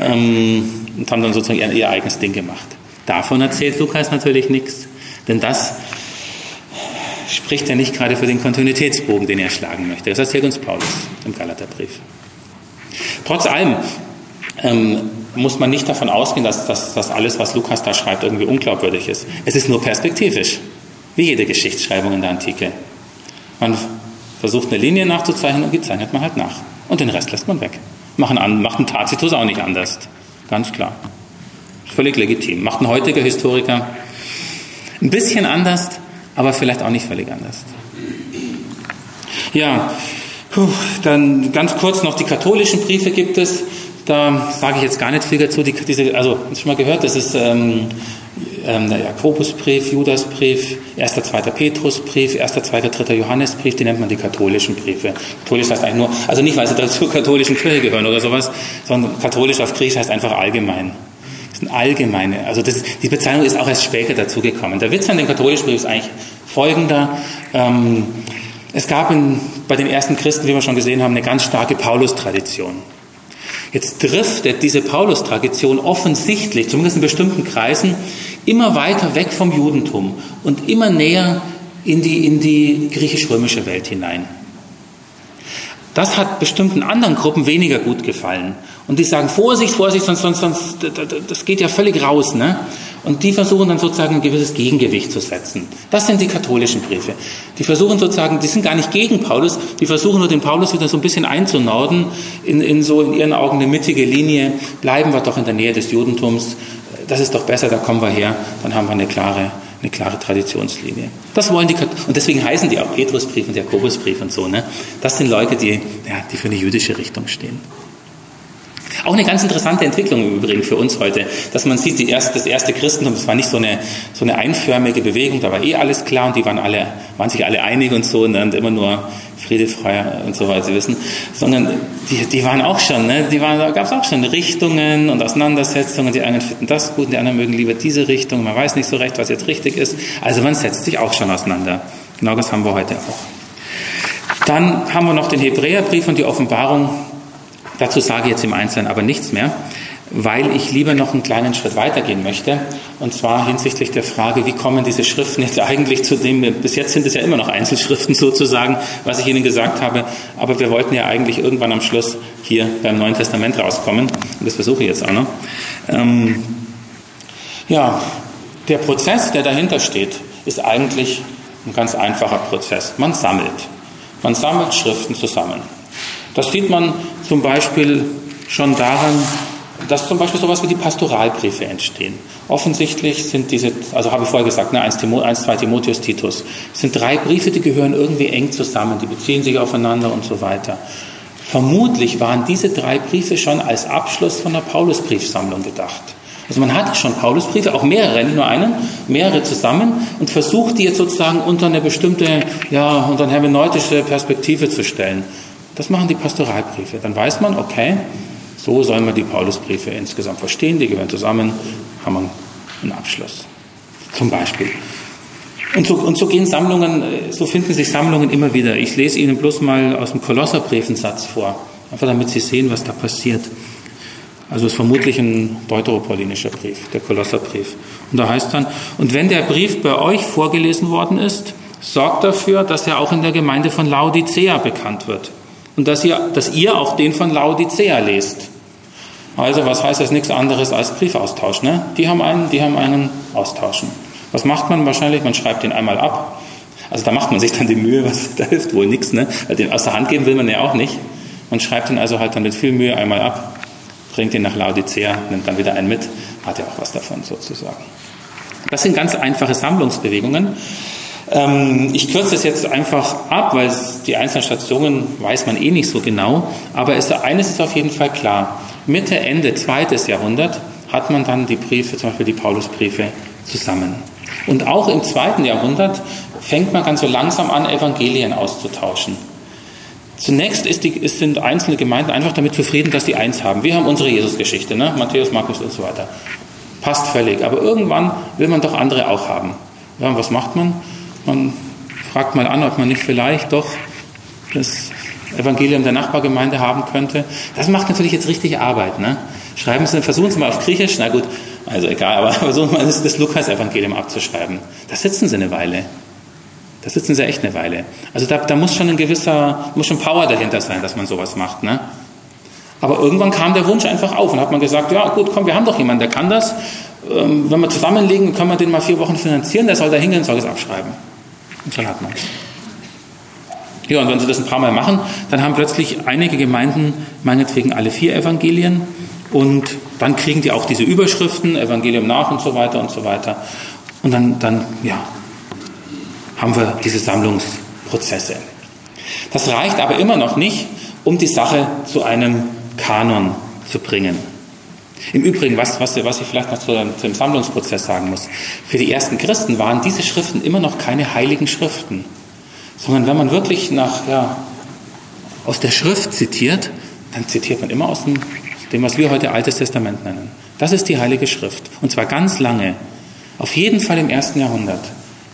ähm, und haben dann sozusagen ihr, ihr eigenes Ding gemacht. Davon erzählt Lukas natürlich nichts, denn das spricht ja nicht gerade für den Kontinuitätsbogen, den er schlagen möchte. Das erzählt uns Paulus im Galaterbrief. Trotz allem ähm, muss man nicht davon ausgehen, dass, dass, dass alles, was Lukas da schreibt, irgendwie unglaubwürdig ist. Es ist nur perspektivisch, wie jede Geschichtsschreibung in der Antike. Man versucht eine Linie nachzuzeichnen und die zeichnet man halt nach. Und den Rest lässt man weg. Machen an, macht ein Tacitus auch nicht anders. Ganz klar. Völlig legitim. Macht ein heutiger Historiker ein bisschen anders, aber vielleicht auch nicht völlig anders. Ja, dann ganz kurz noch die katholischen Briefe gibt es. Da sage ich jetzt gar nicht viel dazu. Die, diese, also, schon mal gehört, das ist ähm, ähm, der Jakobusbrief, Judasbrief, 1., 2. Petrusbrief, 1., 2., 3. Johannesbrief, die nennt man die katholischen Briefe. Katholisch heißt eigentlich nur, also nicht, weil sie zur katholischen Kirche gehören oder sowas, sondern katholisch auf Griechisch heißt einfach allgemein. Das sind allgemeine, also das, die Bezeichnung ist auch erst später dazugekommen. Der Witz an dem katholischen Brief ist eigentlich folgender. Ähm, es gab in, bei den ersten Christen, wie wir schon gesehen haben, eine ganz starke Paulus-Tradition. Jetzt driftet diese Paulus-Tradition offensichtlich, zumindest in bestimmten Kreisen, immer weiter weg vom Judentum und immer näher in die, in die griechisch-römische Welt hinein. Das hat bestimmten anderen Gruppen weniger gut gefallen. Und die sagen, Vorsicht, Vorsicht, sonst, sonst, sonst das geht ja völlig raus. Ne? Und die versuchen dann sozusagen ein gewisses Gegengewicht zu setzen. Das sind die katholischen Briefe. Die versuchen sozusagen, die sind gar nicht gegen Paulus, die versuchen nur den Paulus wieder so ein bisschen einzunorden, in, in so in ihren Augen eine mittige Linie. Bleiben wir doch in der Nähe des Judentums. Das ist doch besser, da kommen wir her, dann haben wir eine klare, eine klare Traditionslinie. Das wollen die, und deswegen heißen die auch Petrusbrief und Jakobusbrief und so. Ne? Das sind Leute, die, ja, die für eine jüdische Richtung stehen. Auch eine ganz interessante Entwicklung im Übrigen für uns heute, dass man sieht, die erste, das erste Christentum, das war nicht so eine, so eine einförmige Bewegung, da war eh alles klar und die waren alle, waren sich alle einig und so und dann immer nur Friede, Freiheit und so weiter, Sie wissen, sondern die, die waren auch schon, ne, die waren, da gab es auch schon Richtungen und Auseinandersetzungen, die einen finden das gut, die anderen mögen lieber diese Richtung, man weiß nicht so recht, was jetzt richtig ist, also man setzt sich auch schon auseinander. Genau das haben wir heute auch. Dann haben wir noch den Hebräerbrief und die Offenbarung Dazu sage ich jetzt im Einzelnen aber nichts mehr, weil ich lieber noch einen kleinen Schritt weitergehen möchte. Und zwar hinsichtlich der Frage, wie kommen diese Schriften jetzt eigentlich zu dem, bis jetzt sind es ja immer noch Einzelschriften sozusagen, was ich Ihnen gesagt habe, aber wir wollten ja eigentlich irgendwann am Schluss hier beim Neuen Testament rauskommen. Und das versuche ich jetzt auch noch. Ähm, ja, der Prozess, der dahinter steht, ist eigentlich ein ganz einfacher Prozess. Man sammelt. Man sammelt Schriften zusammen. Das sieht man zum Beispiel schon daran, dass zum Beispiel sowas wie die Pastoralbriefe entstehen. Offensichtlich sind diese, also habe ich vorher gesagt, ne, 1, 2 Timotheus, Titus, sind drei Briefe, die gehören irgendwie eng zusammen, die beziehen sich aufeinander und so weiter. Vermutlich waren diese drei Briefe schon als Abschluss von der Paulusbriefsammlung gedacht. Also man hat schon Paulusbriefe, auch mehrere, nicht nur einen, mehrere zusammen und versucht die jetzt sozusagen unter eine bestimmte, ja, unter eine hermeneutische Perspektive zu stellen. Das machen die Pastoralbriefe. Dann weiß man, okay, so soll man die Paulusbriefe insgesamt verstehen, die gehören zusammen, haben wir einen Abschluss. Zum Beispiel. Und so, und so gehen Sammlungen, so finden sich Sammlungen immer wieder. Ich lese Ihnen bloß mal aus dem Kolosserbrief einen Satz vor, einfach damit Sie sehen, was da passiert. Also es ist vermutlich ein deuteropaulinischer Brief, der Kolosserbrief. Und da heißt dann, und wenn der Brief bei euch vorgelesen worden ist, sorgt dafür, dass er auch in der Gemeinde von Laodicea bekannt wird. Und dass ihr, dass ihr auch den von Laodicea lest. Also was heißt das nichts anderes als Briefaustausch? Ne? Die haben einen, die haben einen austauschen. Was macht man wahrscheinlich? Man schreibt den einmal ab. Also da macht man sich dann die Mühe, was da hilft wohl nichts. Ne? Den aus der Hand geben will man ja auch nicht. Man schreibt ihn also halt dann mit viel Mühe einmal ab bringt ihn nach Laodicea, nimmt dann wieder einen mit, hat ja auch was davon sozusagen. Das sind ganz einfache Sammlungsbewegungen. Ähm, ich kürze es jetzt einfach ab, weil die einzelnen Stationen weiß man eh nicht so genau. Aber es, eines ist auf jeden Fall klar. Mitte, Ende zweites Jahrhundert hat man dann die Briefe, zum Beispiel die Paulusbriefe, zusammen. Und auch im zweiten Jahrhundert fängt man ganz so langsam an, Evangelien auszutauschen. Zunächst ist die, ist, sind einzelne Gemeinden einfach damit zufrieden, dass sie eins haben. Wir haben unsere Jesusgeschichte, ne? Matthäus, Markus und so weiter. Passt völlig. Aber irgendwann will man doch andere auch haben. Ja, was macht man? Man fragt mal an, ob man nicht vielleicht doch das Evangelium der Nachbargemeinde haben könnte. Das macht natürlich jetzt richtig Arbeit. Ne? Schreiben Sie, versuchen Sie mal auf Griechisch, na gut, also egal, aber versuchen Sie mal das Lukas-Evangelium abzuschreiben. Da sitzen Sie eine Weile. Da sitzen sie echt eine Weile. Also da, da muss schon ein gewisser, muss schon Power dahinter sein, dass man sowas macht. Ne? Aber irgendwann kam der Wunsch einfach auf und hat man gesagt, ja gut, komm, wir haben doch jemanden, der kann das. Ähm, wenn wir zusammenlegen, können wir den mal vier Wochen finanzieren, der soll da hingehen, soll es abschreiben. Und schon hat man es. Ja, und wenn sie das ein paar Mal machen, dann haben plötzlich einige Gemeinden meinetwegen alle vier Evangelien und dann kriegen die auch diese Überschriften, Evangelium nach und so weiter und so weiter. Und dann, dann ja, haben wir diese Sammlungsprozesse. Das reicht aber immer noch nicht, um die Sache zu einem Kanon zu bringen. Im Übrigen, was, was, was ich vielleicht noch zu, dem Sammlungsprozess sagen muss. Für die ersten Christen waren diese Schriften immer noch keine heiligen Schriften, sondern wenn man wirklich nach, ja, aus der Schrift zitiert, dann zitiert man immer aus dem, dem, was wir heute Altes Testament nennen. Das ist die Heilige Schrift. Und zwar ganz lange. Auf jeden Fall im ersten Jahrhundert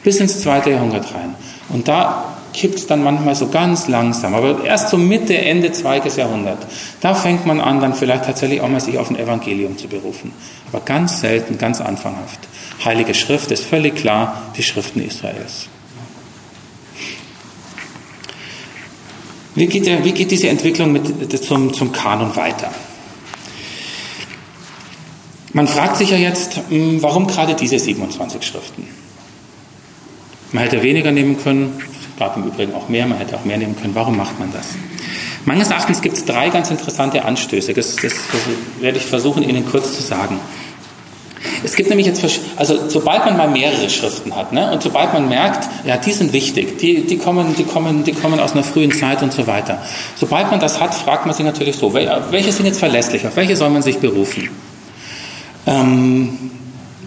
bis ins zweite Jahrhundert rein. Und da kippt es dann manchmal so ganz langsam, aber erst so Mitte, Ende zweites Jahrhundert. Da fängt man an, dann vielleicht tatsächlich auch mal sich auf ein Evangelium zu berufen. Aber ganz selten, ganz anfanghaft. Heilige Schrift ist völlig klar, die Schriften Israels. Wie geht, der, wie geht diese Entwicklung mit, zum, zum Kanon weiter? Man fragt sich ja jetzt, hm, warum gerade diese 27 Schriften? Man hätte weniger nehmen können, gab im Übrigen auch mehr, man hätte auch mehr nehmen können. Warum macht man das? Meines Erachtens gibt es drei ganz interessante Anstöße. Das, das werde ich versuchen, Ihnen kurz zu sagen. Es gibt nämlich jetzt, also sobald man mal mehrere Schriften hat ne, und sobald man merkt, ja, die sind wichtig, die, die, kommen, die, kommen, die kommen aus einer frühen Zeit und so weiter. Sobald man das hat, fragt man sich natürlich so, welche sind jetzt verlässlich, auf welche soll man sich berufen? Ähm,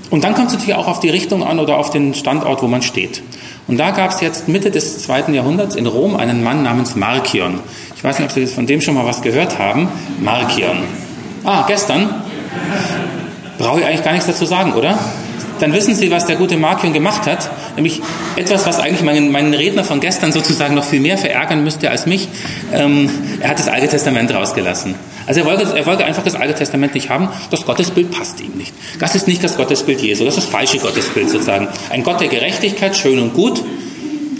und dann kommt es natürlich auch auf die Richtung an oder auf den Standort, wo man steht. Und da gab es jetzt Mitte des zweiten Jahrhunderts in Rom einen Mann namens Markion. Ich weiß nicht, ob Sie von dem schon mal was gehört haben. Markion. Ah, gestern? Brauche ich eigentlich gar nichts dazu sagen, oder? Dann wissen Sie, was der gute Markion gemacht hat. Nämlich etwas, was eigentlich meinen, meinen Redner von gestern sozusagen noch viel mehr verärgern müsste als mich. Ähm, er hat das Alte Testament rausgelassen. Also er wollte, er wollte einfach das Alte Testament nicht haben. Das Gottesbild passt ihm nicht. Das ist nicht das Gottesbild Jesu, das ist das falsche Gottesbild sozusagen. Ein Gott der Gerechtigkeit, schön und gut,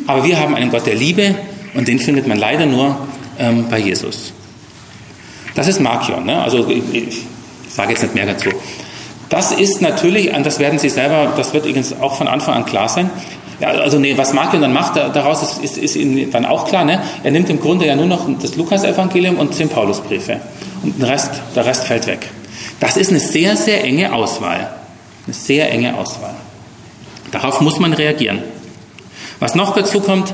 aber wir haben einen Gott der Liebe und den findet man leider nur ähm, bei Jesus. Das ist Markion. Ne? Also ich, ich sage jetzt nicht mehr dazu. Das ist natürlich, das werden Sie selber, das wird übrigens auch von Anfang an klar sein, ja, also nee, was Markion dann macht, daraus ist, ist, ist Ihnen dann auch klar. Ne? Er nimmt im Grunde ja nur noch das Lukas-Evangelium und zehn Paulusbriefe. Und der Rest, der Rest fällt weg. Das ist eine sehr, sehr enge Auswahl. Eine sehr enge Auswahl. Darauf muss man reagieren. Was noch dazu kommt,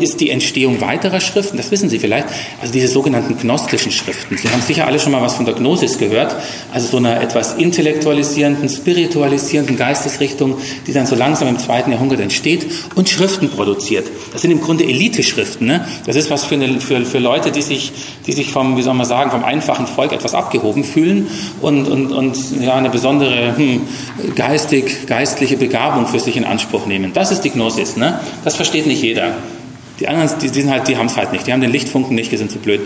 ist die Entstehung weiterer Schriften, das wissen Sie vielleicht, also diese sogenannten gnostischen Schriften. Sie haben sicher alle schon mal was von der Gnosis gehört, also so einer etwas intellektualisierenden, spiritualisierenden Geistesrichtung, die dann so langsam im zweiten Jahrhundert entsteht und Schriften produziert. Das sind im Grunde Elite-Schriften. Ne? Das ist was für, eine, für, für Leute, die sich, die sich vom, wie soll man sagen, vom einfachen Volk etwas abgehoben fühlen und, und, und ja, eine besondere hm, geistig, geistliche Begabung für sich in Anspruch nehmen. Das ist die Gnosis. Ne? Das versteht nicht jeder. Die anderen, die, die, halt, die haben es halt nicht. Die haben den Lichtfunken nicht, die sind zu blöd.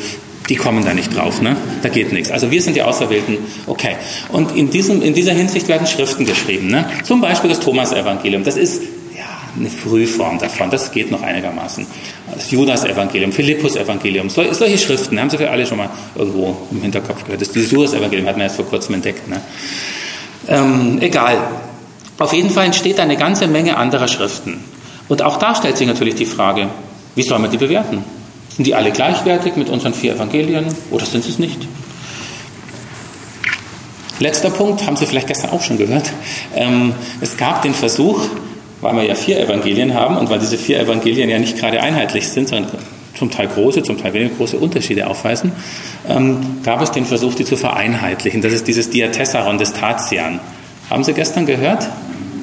Die kommen da nicht drauf. Ne? Da geht nichts. Also wir sind die Auserwählten. Okay. Und in, diesem, in dieser Hinsicht werden Schriften geschrieben. Ne? Zum Beispiel das Thomas-Evangelium. Das ist ja, eine Frühform davon. Das geht noch einigermaßen. Das Judas-Evangelium, Philippus-Evangelium. So, solche Schriften haben Sie für alle schon mal irgendwo im Hinterkopf gehört. Das, Judas-Evangelium hat man erst vor kurzem entdeckt. Ne? Ähm, egal. Auf jeden Fall entsteht eine ganze Menge anderer Schriften. Und auch da stellt sich natürlich die Frage, wie soll man die bewerten? Sind die alle gleichwertig mit unseren vier Evangelien oder sind sie es nicht? Letzter Punkt, haben Sie vielleicht gestern auch schon gehört. Ähm, es gab den Versuch, weil wir ja vier Evangelien haben und weil diese vier Evangelien ja nicht gerade einheitlich sind, sondern zum Teil große, zum Teil weniger große Unterschiede aufweisen, ähm, gab es den Versuch, die zu vereinheitlichen. Das ist dieses Diatessaron des Tatian. Haben Sie gestern gehört?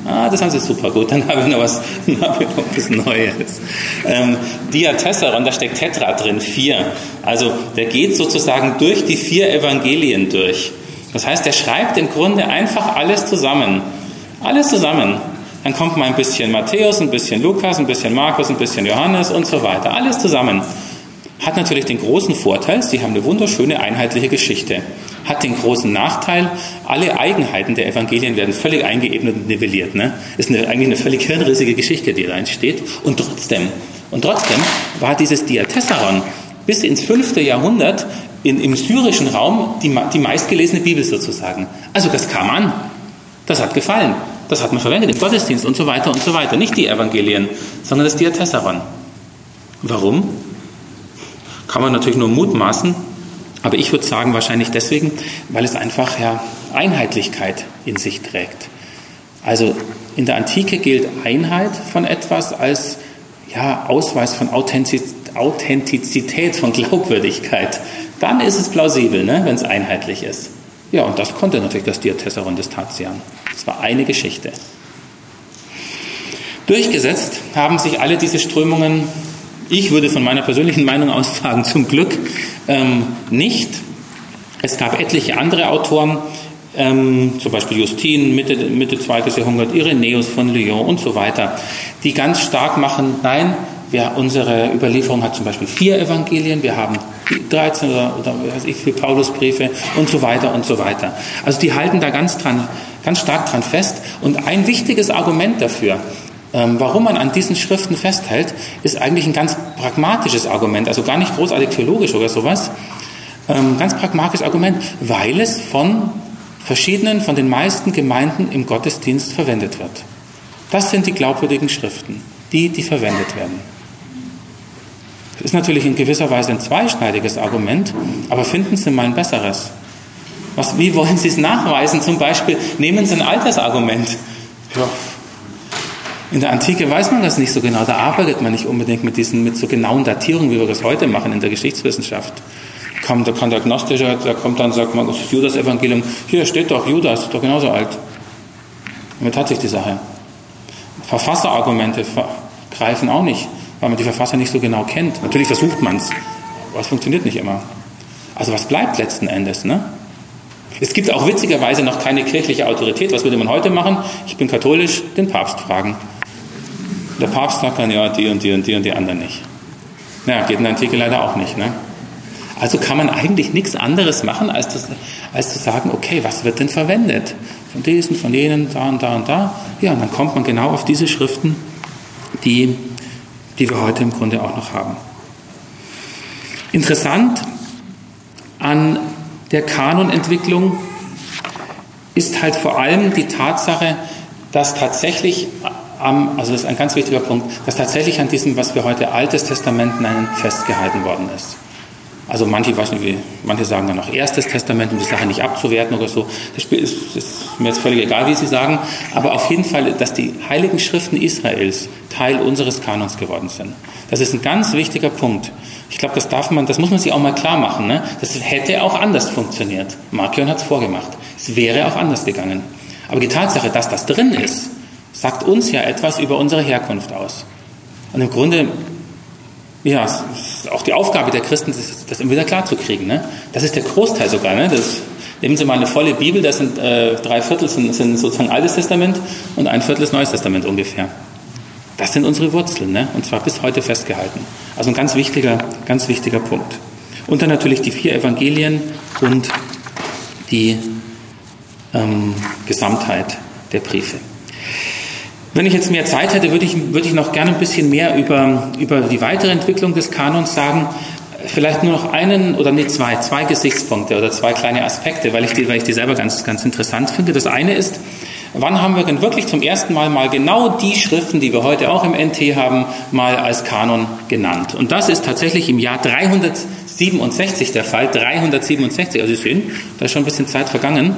Ah, das haben Sie super gut, dann habe ich noch was, habe ich noch was Neues. Ähm, Diatessaron, da steckt Tetra drin, vier. Also der geht sozusagen durch die vier Evangelien durch. Das heißt, er schreibt im Grunde einfach alles zusammen. Alles zusammen. Dann kommt mal ein bisschen Matthäus, ein bisschen Lukas, ein bisschen Markus, ein bisschen Johannes und so weiter. Alles zusammen. Hat natürlich den großen Vorteil, sie haben eine wunderschöne einheitliche Geschichte. Hat den großen Nachteil, alle Eigenheiten der Evangelien werden völlig eingeebnet und nivelliert. Ne? Ist eine, eigentlich eine völlig hirnrissige Geschichte, die da entsteht. Und trotzdem, und trotzdem war dieses Diatessaron bis ins fünfte Jahrhundert in, im syrischen Raum die, die meistgelesene Bibel sozusagen. Also das kam an. Das hat gefallen. Das hat man verwendet im Gottesdienst und so weiter und so weiter. Nicht die Evangelien, sondern das Diatessaron. Warum? Kann man natürlich nur mutmaßen, aber ich würde sagen wahrscheinlich deswegen, weil es einfach ja Einheitlichkeit in sich trägt. Also in der Antike gilt Einheit von etwas als ja, Ausweis von Authentizität, von Glaubwürdigkeit. Dann ist es plausibel, ne, wenn es einheitlich ist. Ja, und das konnte natürlich das Diatessaron des Tatian. Das war eine Geschichte. Durchgesetzt haben sich alle diese Strömungen ich würde von meiner persönlichen Meinung aus sagen, zum Glück ähm, nicht. Es gab etliche andere Autoren, ähm, zum Beispiel Justin, Mitte, Mitte 2. Jahrhundert, Irenäus von Lyon und so weiter, die ganz stark machen, nein, wir, unsere Überlieferung hat zum Beispiel vier Evangelien, wir haben 13 oder, oder weiß ich, vier Paulusbriefe und so weiter und so weiter. Also die halten da ganz, dran, ganz stark dran fest. Und ein wichtiges Argument dafür, warum man an diesen Schriften festhält, ist eigentlich ein ganz pragmatisches Argument, also gar nicht großartig theologisch oder sowas. Ähm, ganz pragmatisches Argument, weil es von verschiedenen, von den meisten Gemeinden im Gottesdienst verwendet wird. Das sind die glaubwürdigen Schriften, die, die verwendet werden. Das ist natürlich in gewisser Weise ein zweischneidiges Argument, aber finden Sie mal ein besseres. Was, wie wollen Sie es nachweisen? Zum Beispiel nehmen Sie ein Altersargument. Ja, in der Antike weiß man das nicht so genau. Da arbeitet man nicht unbedingt mit diesen, mit so genauen Datierungen, wie wir das heute machen in der Geschichtswissenschaft. Kommt, da kann der Gnostischer, der kommt dann sagt, man, das ist Judas-Evangelium. Hier steht doch, Judas ist doch genauso alt. Damit hat sich die Sache. Verfasserargumente greifen auch nicht, weil man die Verfasser nicht so genau kennt. Natürlich versucht man es, aber es funktioniert nicht immer. Also was bleibt letzten Endes? Ne? Es gibt auch witzigerweise noch keine kirchliche Autorität. Was würde man heute machen? Ich bin katholisch, den Papst fragen. Der Papst sagt dann, ja, die und die und die und die anderen nicht. Ja, geht in der Antike leider auch nicht. Ne? Also kann man eigentlich nichts anderes machen, als, das, als zu sagen, okay, was wird denn verwendet? Von diesen, von jenen, da und da und da. Ja, und dann kommt man genau auf diese Schriften, die, die wir heute im Grunde auch noch haben. Interessant an der Kanonentwicklung ist halt vor allem die Tatsache, dass tatsächlich am, also das ist ein ganz wichtiger Punkt, dass tatsächlich an diesem, was wir heute Altes Testament nennen, festgehalten worden ist. Also manche, weiß nicht, wie, manche sagen dann auch erstes Testament, um die Sache nicht abzuwerten oder so. Das ist, ist mir jetzt völlig egal, wie sie sagen. Aber auf jeden Fall, dass die heiligen Schriften Israels Teil unseres Kanons geworden sind. Das ist ein ganz wichtiger Punkt. Ich glaube, das darf man, das muss man sich auch mal klar machen. Ne? Das hätte auch anders funktioniert. Markion hat es vorgemacht. Es wäre auch anders gegangen. Aber die Tatsache, dass das drin ist, sagt uns ja etwas über unsere Herkunft aus. Und im Grunde, ja, ist auch die Aufgabe der Christen, das, das immer wieder klar zu kriegen. Ne? Das ist der Großteil sogar. Ne? Das, nehmen Sie mal eine volle Bibel, das sind äh, drei Viertel sind, sind sozusagen Altes Testament und ein Viertel ist Neues Testament ungefähr. Das sind unsere Wurzeln, ne? und zwar bis heute festgehalten. Also ein ganz wichtiger, ganz wichtiger Punkt. Und dann natürlich die vier Evangelien und die ähm, Gesamtheit der Briefe. Wenn ich jetzt mehr Zeit hätte, würde ich, würde ich noch gerne ein bisschen mehr über, über die weitere Entwicklung des Kanons sagen. Vielleicht nur noch einen oder nee, zwei, zwei Gesichtspunkte oder zwei kleine Aspekte, weil ich die, weil ich die selber ganz, ganz interessant finde. Das eine ist, wann haben wir denn wirklich zum ersten Mal mal genau die Schriften, die wir heute auch im NT haben, mal als Kanon genannt? Und das ist tatsächlich im Jahr 367 der Fall. 367, also Sie sehen, da ist schon ein bisschen Zeit vergangen.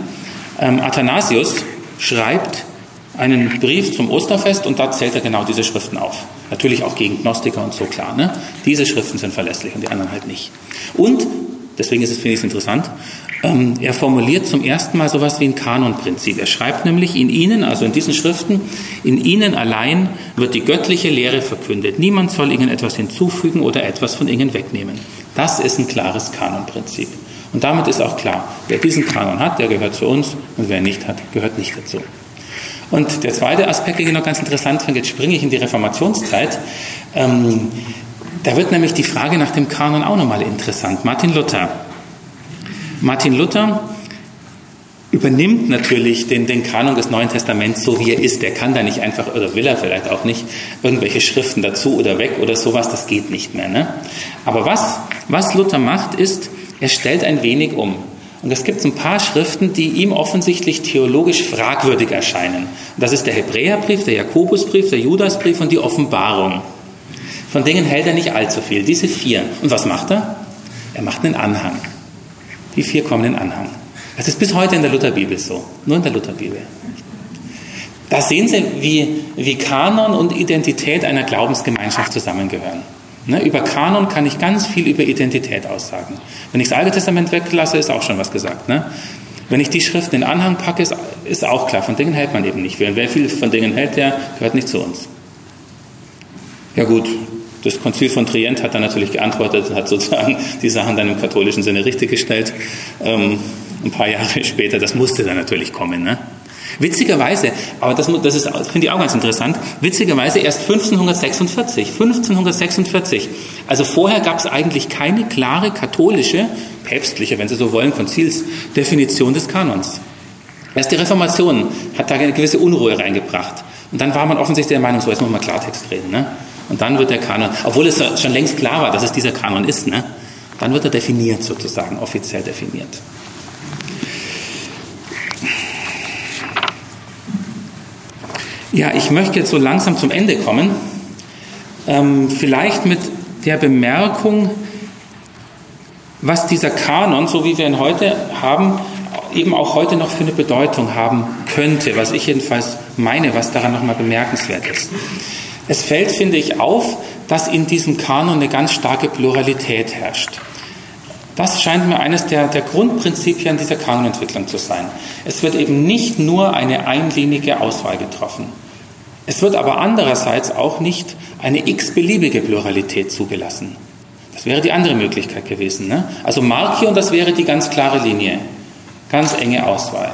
Ähm, Athanasius schreibt einen Brief zum Osterfest und da zählt er genau diese Schriften auf. Natürlich auch gegen Gnostiker und so klar. Ne? Diese Schriften sind verlässlich und die anderen halt nicht. Und, deswegen ist es, finde ich, interessant, ähm, er formuliert zum ersten Mal sowas wie ein Kanonprinzip. Er schreibt nämlich in ihnen, also in diesen Schriften, in ihnen allein wird die göttliche Lehre verkündet. Niemand soll ihnen etwas hinzufügen oder etwas von ihnen wegnehmen. Das ist ein klares Kanonprinzip. Und damit ist auch klar, wer diesen Kanon hat, der gehört zu uns und wer nicht hat, gehört nicht dazu. Und der zweite Aspekt, den ich noch ganz interessant finde, jetzt springe ich in die Reformationszeit. Ähm, da wird nämlich die Frage nach dem Kanon auch nochmal interessant. Martin Luther. Martin Luther übernimmt natürlich den, den Kanon des Neuen Testaments so, wie er ist. Der kann da nicht einfach, oder will er vielleicht auch nicht, irgendwelche Schriften dazu oder weg oder sowas, das geht nicht mehr. Ne? Aber was, was Luther macht, ist, er stellt ein wenig um. Und es gibt ein paar Schriften, die ihm offensichtlich theologisch fragwürdig erscheinen. Das ist der Hebräerbrief, der Jakobusbrief, der Judasbrief und die Offenbarung. Von denen hält er nicht allzu viel, diese vier. Und was macht er? Er macht einen Anhang. Die vier kommen in Anhang. Das ist bis heute in der Lutherbibel so, nur in der Lutherbibel. Da sehen Sie, wie, wie Kanon und Identität einer Glaubensgemeinschaft zusammengehören. Ne, über Kanon kann ich ganz viel über Identität aussagen. Wenn ich das Alte Testament weglasse, ist auch schon was gesagt. Ne? Wenn ich die Schriften in den Anhang packe, ist, ist auch klar, von Dingen hält man eben nicht. Wer viel von Dingen hält, der gehört nicht zu uns. Ja gut, das Konzil von Trient hat dann natürlich geantwortet, hat sozusagen die Sachen dann im katholischen Sinne richtig gestellt. Ähm, ein paar Jahre später, das musste dann natürlich kommen. Ne? Witzigerweise, aber das, das ist, finde ich auch ganz interessant, witzigerweise erst 1546, 1546. Also vorher gab es eigentlich keine klare katholische, päpstliche, wenn Sie so wollen, Konzilsdefinition des Kanons. Erst die Reformation hat da eine gewisse Unruhe reingebracht. Und dann war man offensichtlich der Meinung, so jetzt muss man Klartext reden. Ne? Und dann wird der Kanon, obwohl es schon längst klar war, dass es dieser Kanon ist, ne? dann wird er definiert sozusagen, offiziell definiert. Ja, ich möchte jetzt so langsam zum Ende kommen. Ähm, vielleicht mit der Bemerkung, was dieser Kanon, so wie wir ihn heute haben, eben auch heute noch für eine Bedeutung haben könnte, was ich jedenfalls meine, was daran nochmal bemerkenswert ist. Es fällt, finde ich, auf, dass in diesem Kanon eine ganz starke Pluralität herrscht. Das scheint mir eines der, der Grundprinzipien dieser Kanonentwicklung zu sein. Es wird eben nicht nur eine einlinige Auswahl getroffen. Es wird aber andererseits auch nicht eine x-beliebige Pluralität zugelassen. Das wäre die andere Möglichkeit gewesen. Ne? Also Markion, das wäre die ganz klare Linie, ganz enge Auswahl.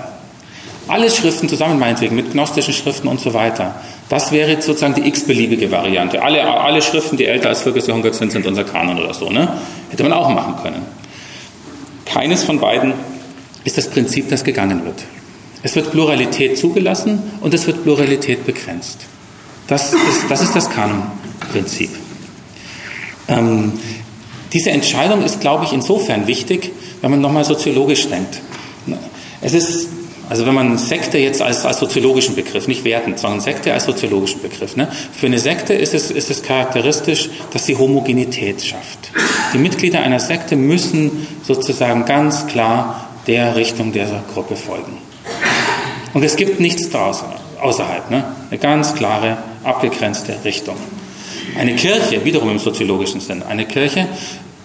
Alle Schriften zusammen, meinetwegen, mit gnostischen Schriften und so weiter. Das wäre sozusagen die x-beliebige Variante. Alle, alle Schriften, die älter als 40 Jahrhundert sind, sind unser Kanon oder so. Ne? Hätte man auch machen können. Keines von beiden ist das Prinzip, das gegangen wird. Es wird Pluralität zugelassen und es wird Pluralität begrenzt. Das ist das, ist das Kanonprinzip. Ähm, diese Entscheidung ist, glaube ich, insofern wichtig, wenn man nochmal soziologisch denkt. Es ist Also wenn man Sekte jetzt als, als soziologischen Begriff, nicht wertend, sondern Sekte als soziologischen Begriff. Ne? Für eine Sekte ist es, ist es charakteristisch, dass sie Homogenität schafft. Die Mitglieder einer Sekte müssen sozusagen ganz klar der Richtung dieser Gruppe folgen. Und es gibt nichts daraus, außerhalb. Ne? Eine ganz klare, abgegrenzte Richtung. Eine Kirche, wiederum im soziologischen Sinn, eine Kirche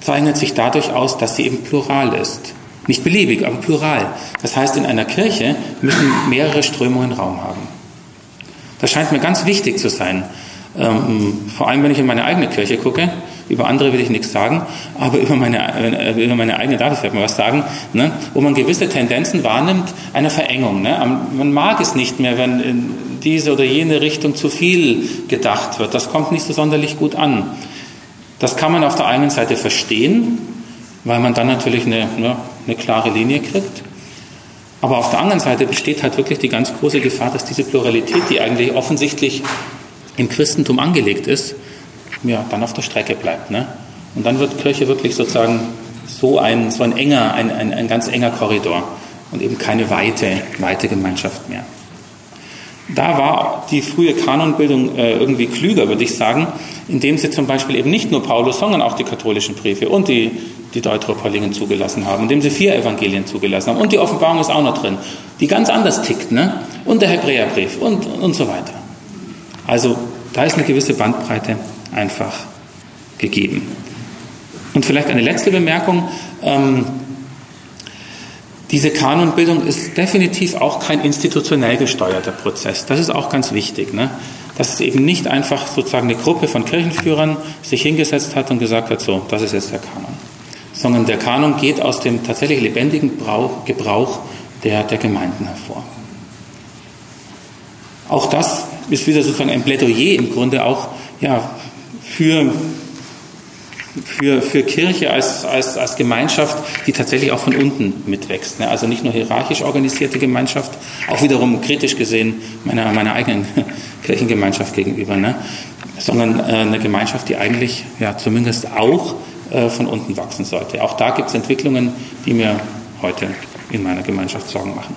zeichnet sich dadurch aus, dass sie eben plural ist. Nicht beliebig, aber plural. Das heißt, in einer Kirche müssen mehrere Strömungen Raum haben. Das scheint mir ganz wichtig zu sein. Ähm, vor allem, wenn ich in meine eigene Kirche gucke. Über andere will ich nichts sagen, aber über meine, äh, über meine eigene darf ich vielleicht mal was sagen, ne? wo man gewisse Tendenzen wahrnimmt einer Verengung. Ne? Man mag es nicht mehr, wenn in diese oder jene Richtung zu viel gedacht wird. Das kommt nicht so sonderlich gut an. Das kann man auf der einen Seite verstehen, weil man dann natürlich eine, ne, eine klare Linie kriegt. Aber auf der anderen Seite besteht halt wirklich die ganz große Gefahr, dass diese Pluralität, die eigentlich offensichtlich im Christentum angelegt ist, ja, dann auf der Strecke bleibt. Ne? Und dann wird Kirche wirklich sozusagen so ein, so ein enger, ein, ein, ein ganz enger Korridor und eben keine weite, weite Gemeinschaft mehr. Da war die frühe Kanonbildung äh, irgendwie klüger, würde ich sagen, indem sie zum Beispiel eben nicht nur Paulus, sondern auch die katholischen Briefe und die, die Deuteropaulingen zugelassen haben, indem sie vier Evangelien zugelassen haben. Und die Offenbarung ist auch noch drin, die ganz anders tickt, ne? Und der Hebräerbrief und, und so weiter. Also da ist eine gewisse Bandbreite einfach gegeben. Und vielleicht eine letzte Bemerkung. Ähm, diese Kanonbildung ist definitiv auch kein institutionell gesteuerter Prozess. Das ist auch ganz wichtig. Ne? Dass es eben nicht einfach sozusagen eine Gruppe von Kirchenführern sich hingesetzt hat und gesagt hat, so, das ist jetzt der Kanon. Sondern der Kanon geht aus dem tatsächlich lebendigen Brauch, Gebrauch der, der Gemeinden hervor. Auch das ist wieder sozusagen ein Plädoyer im Grunde auch ja, für für, für Kirche als, als, als Gemeinschaft, die tatsächlich auch von unten mitwächst. Ne? Also nicht nur hierarchisch organisierte Gemeinschaft, auch wiederum kritisch gesehen meiner, meiner eigenen Kirchengemeinschaft gegenüber, ne? sondern äh, eine Gemeinschaft, die eigentlich ja zumindest auch äh, von unten wachsen sollte. Auch da gibt es Entwicklungen, die mir heute in meiner Gemeinschaft Sorgen machen.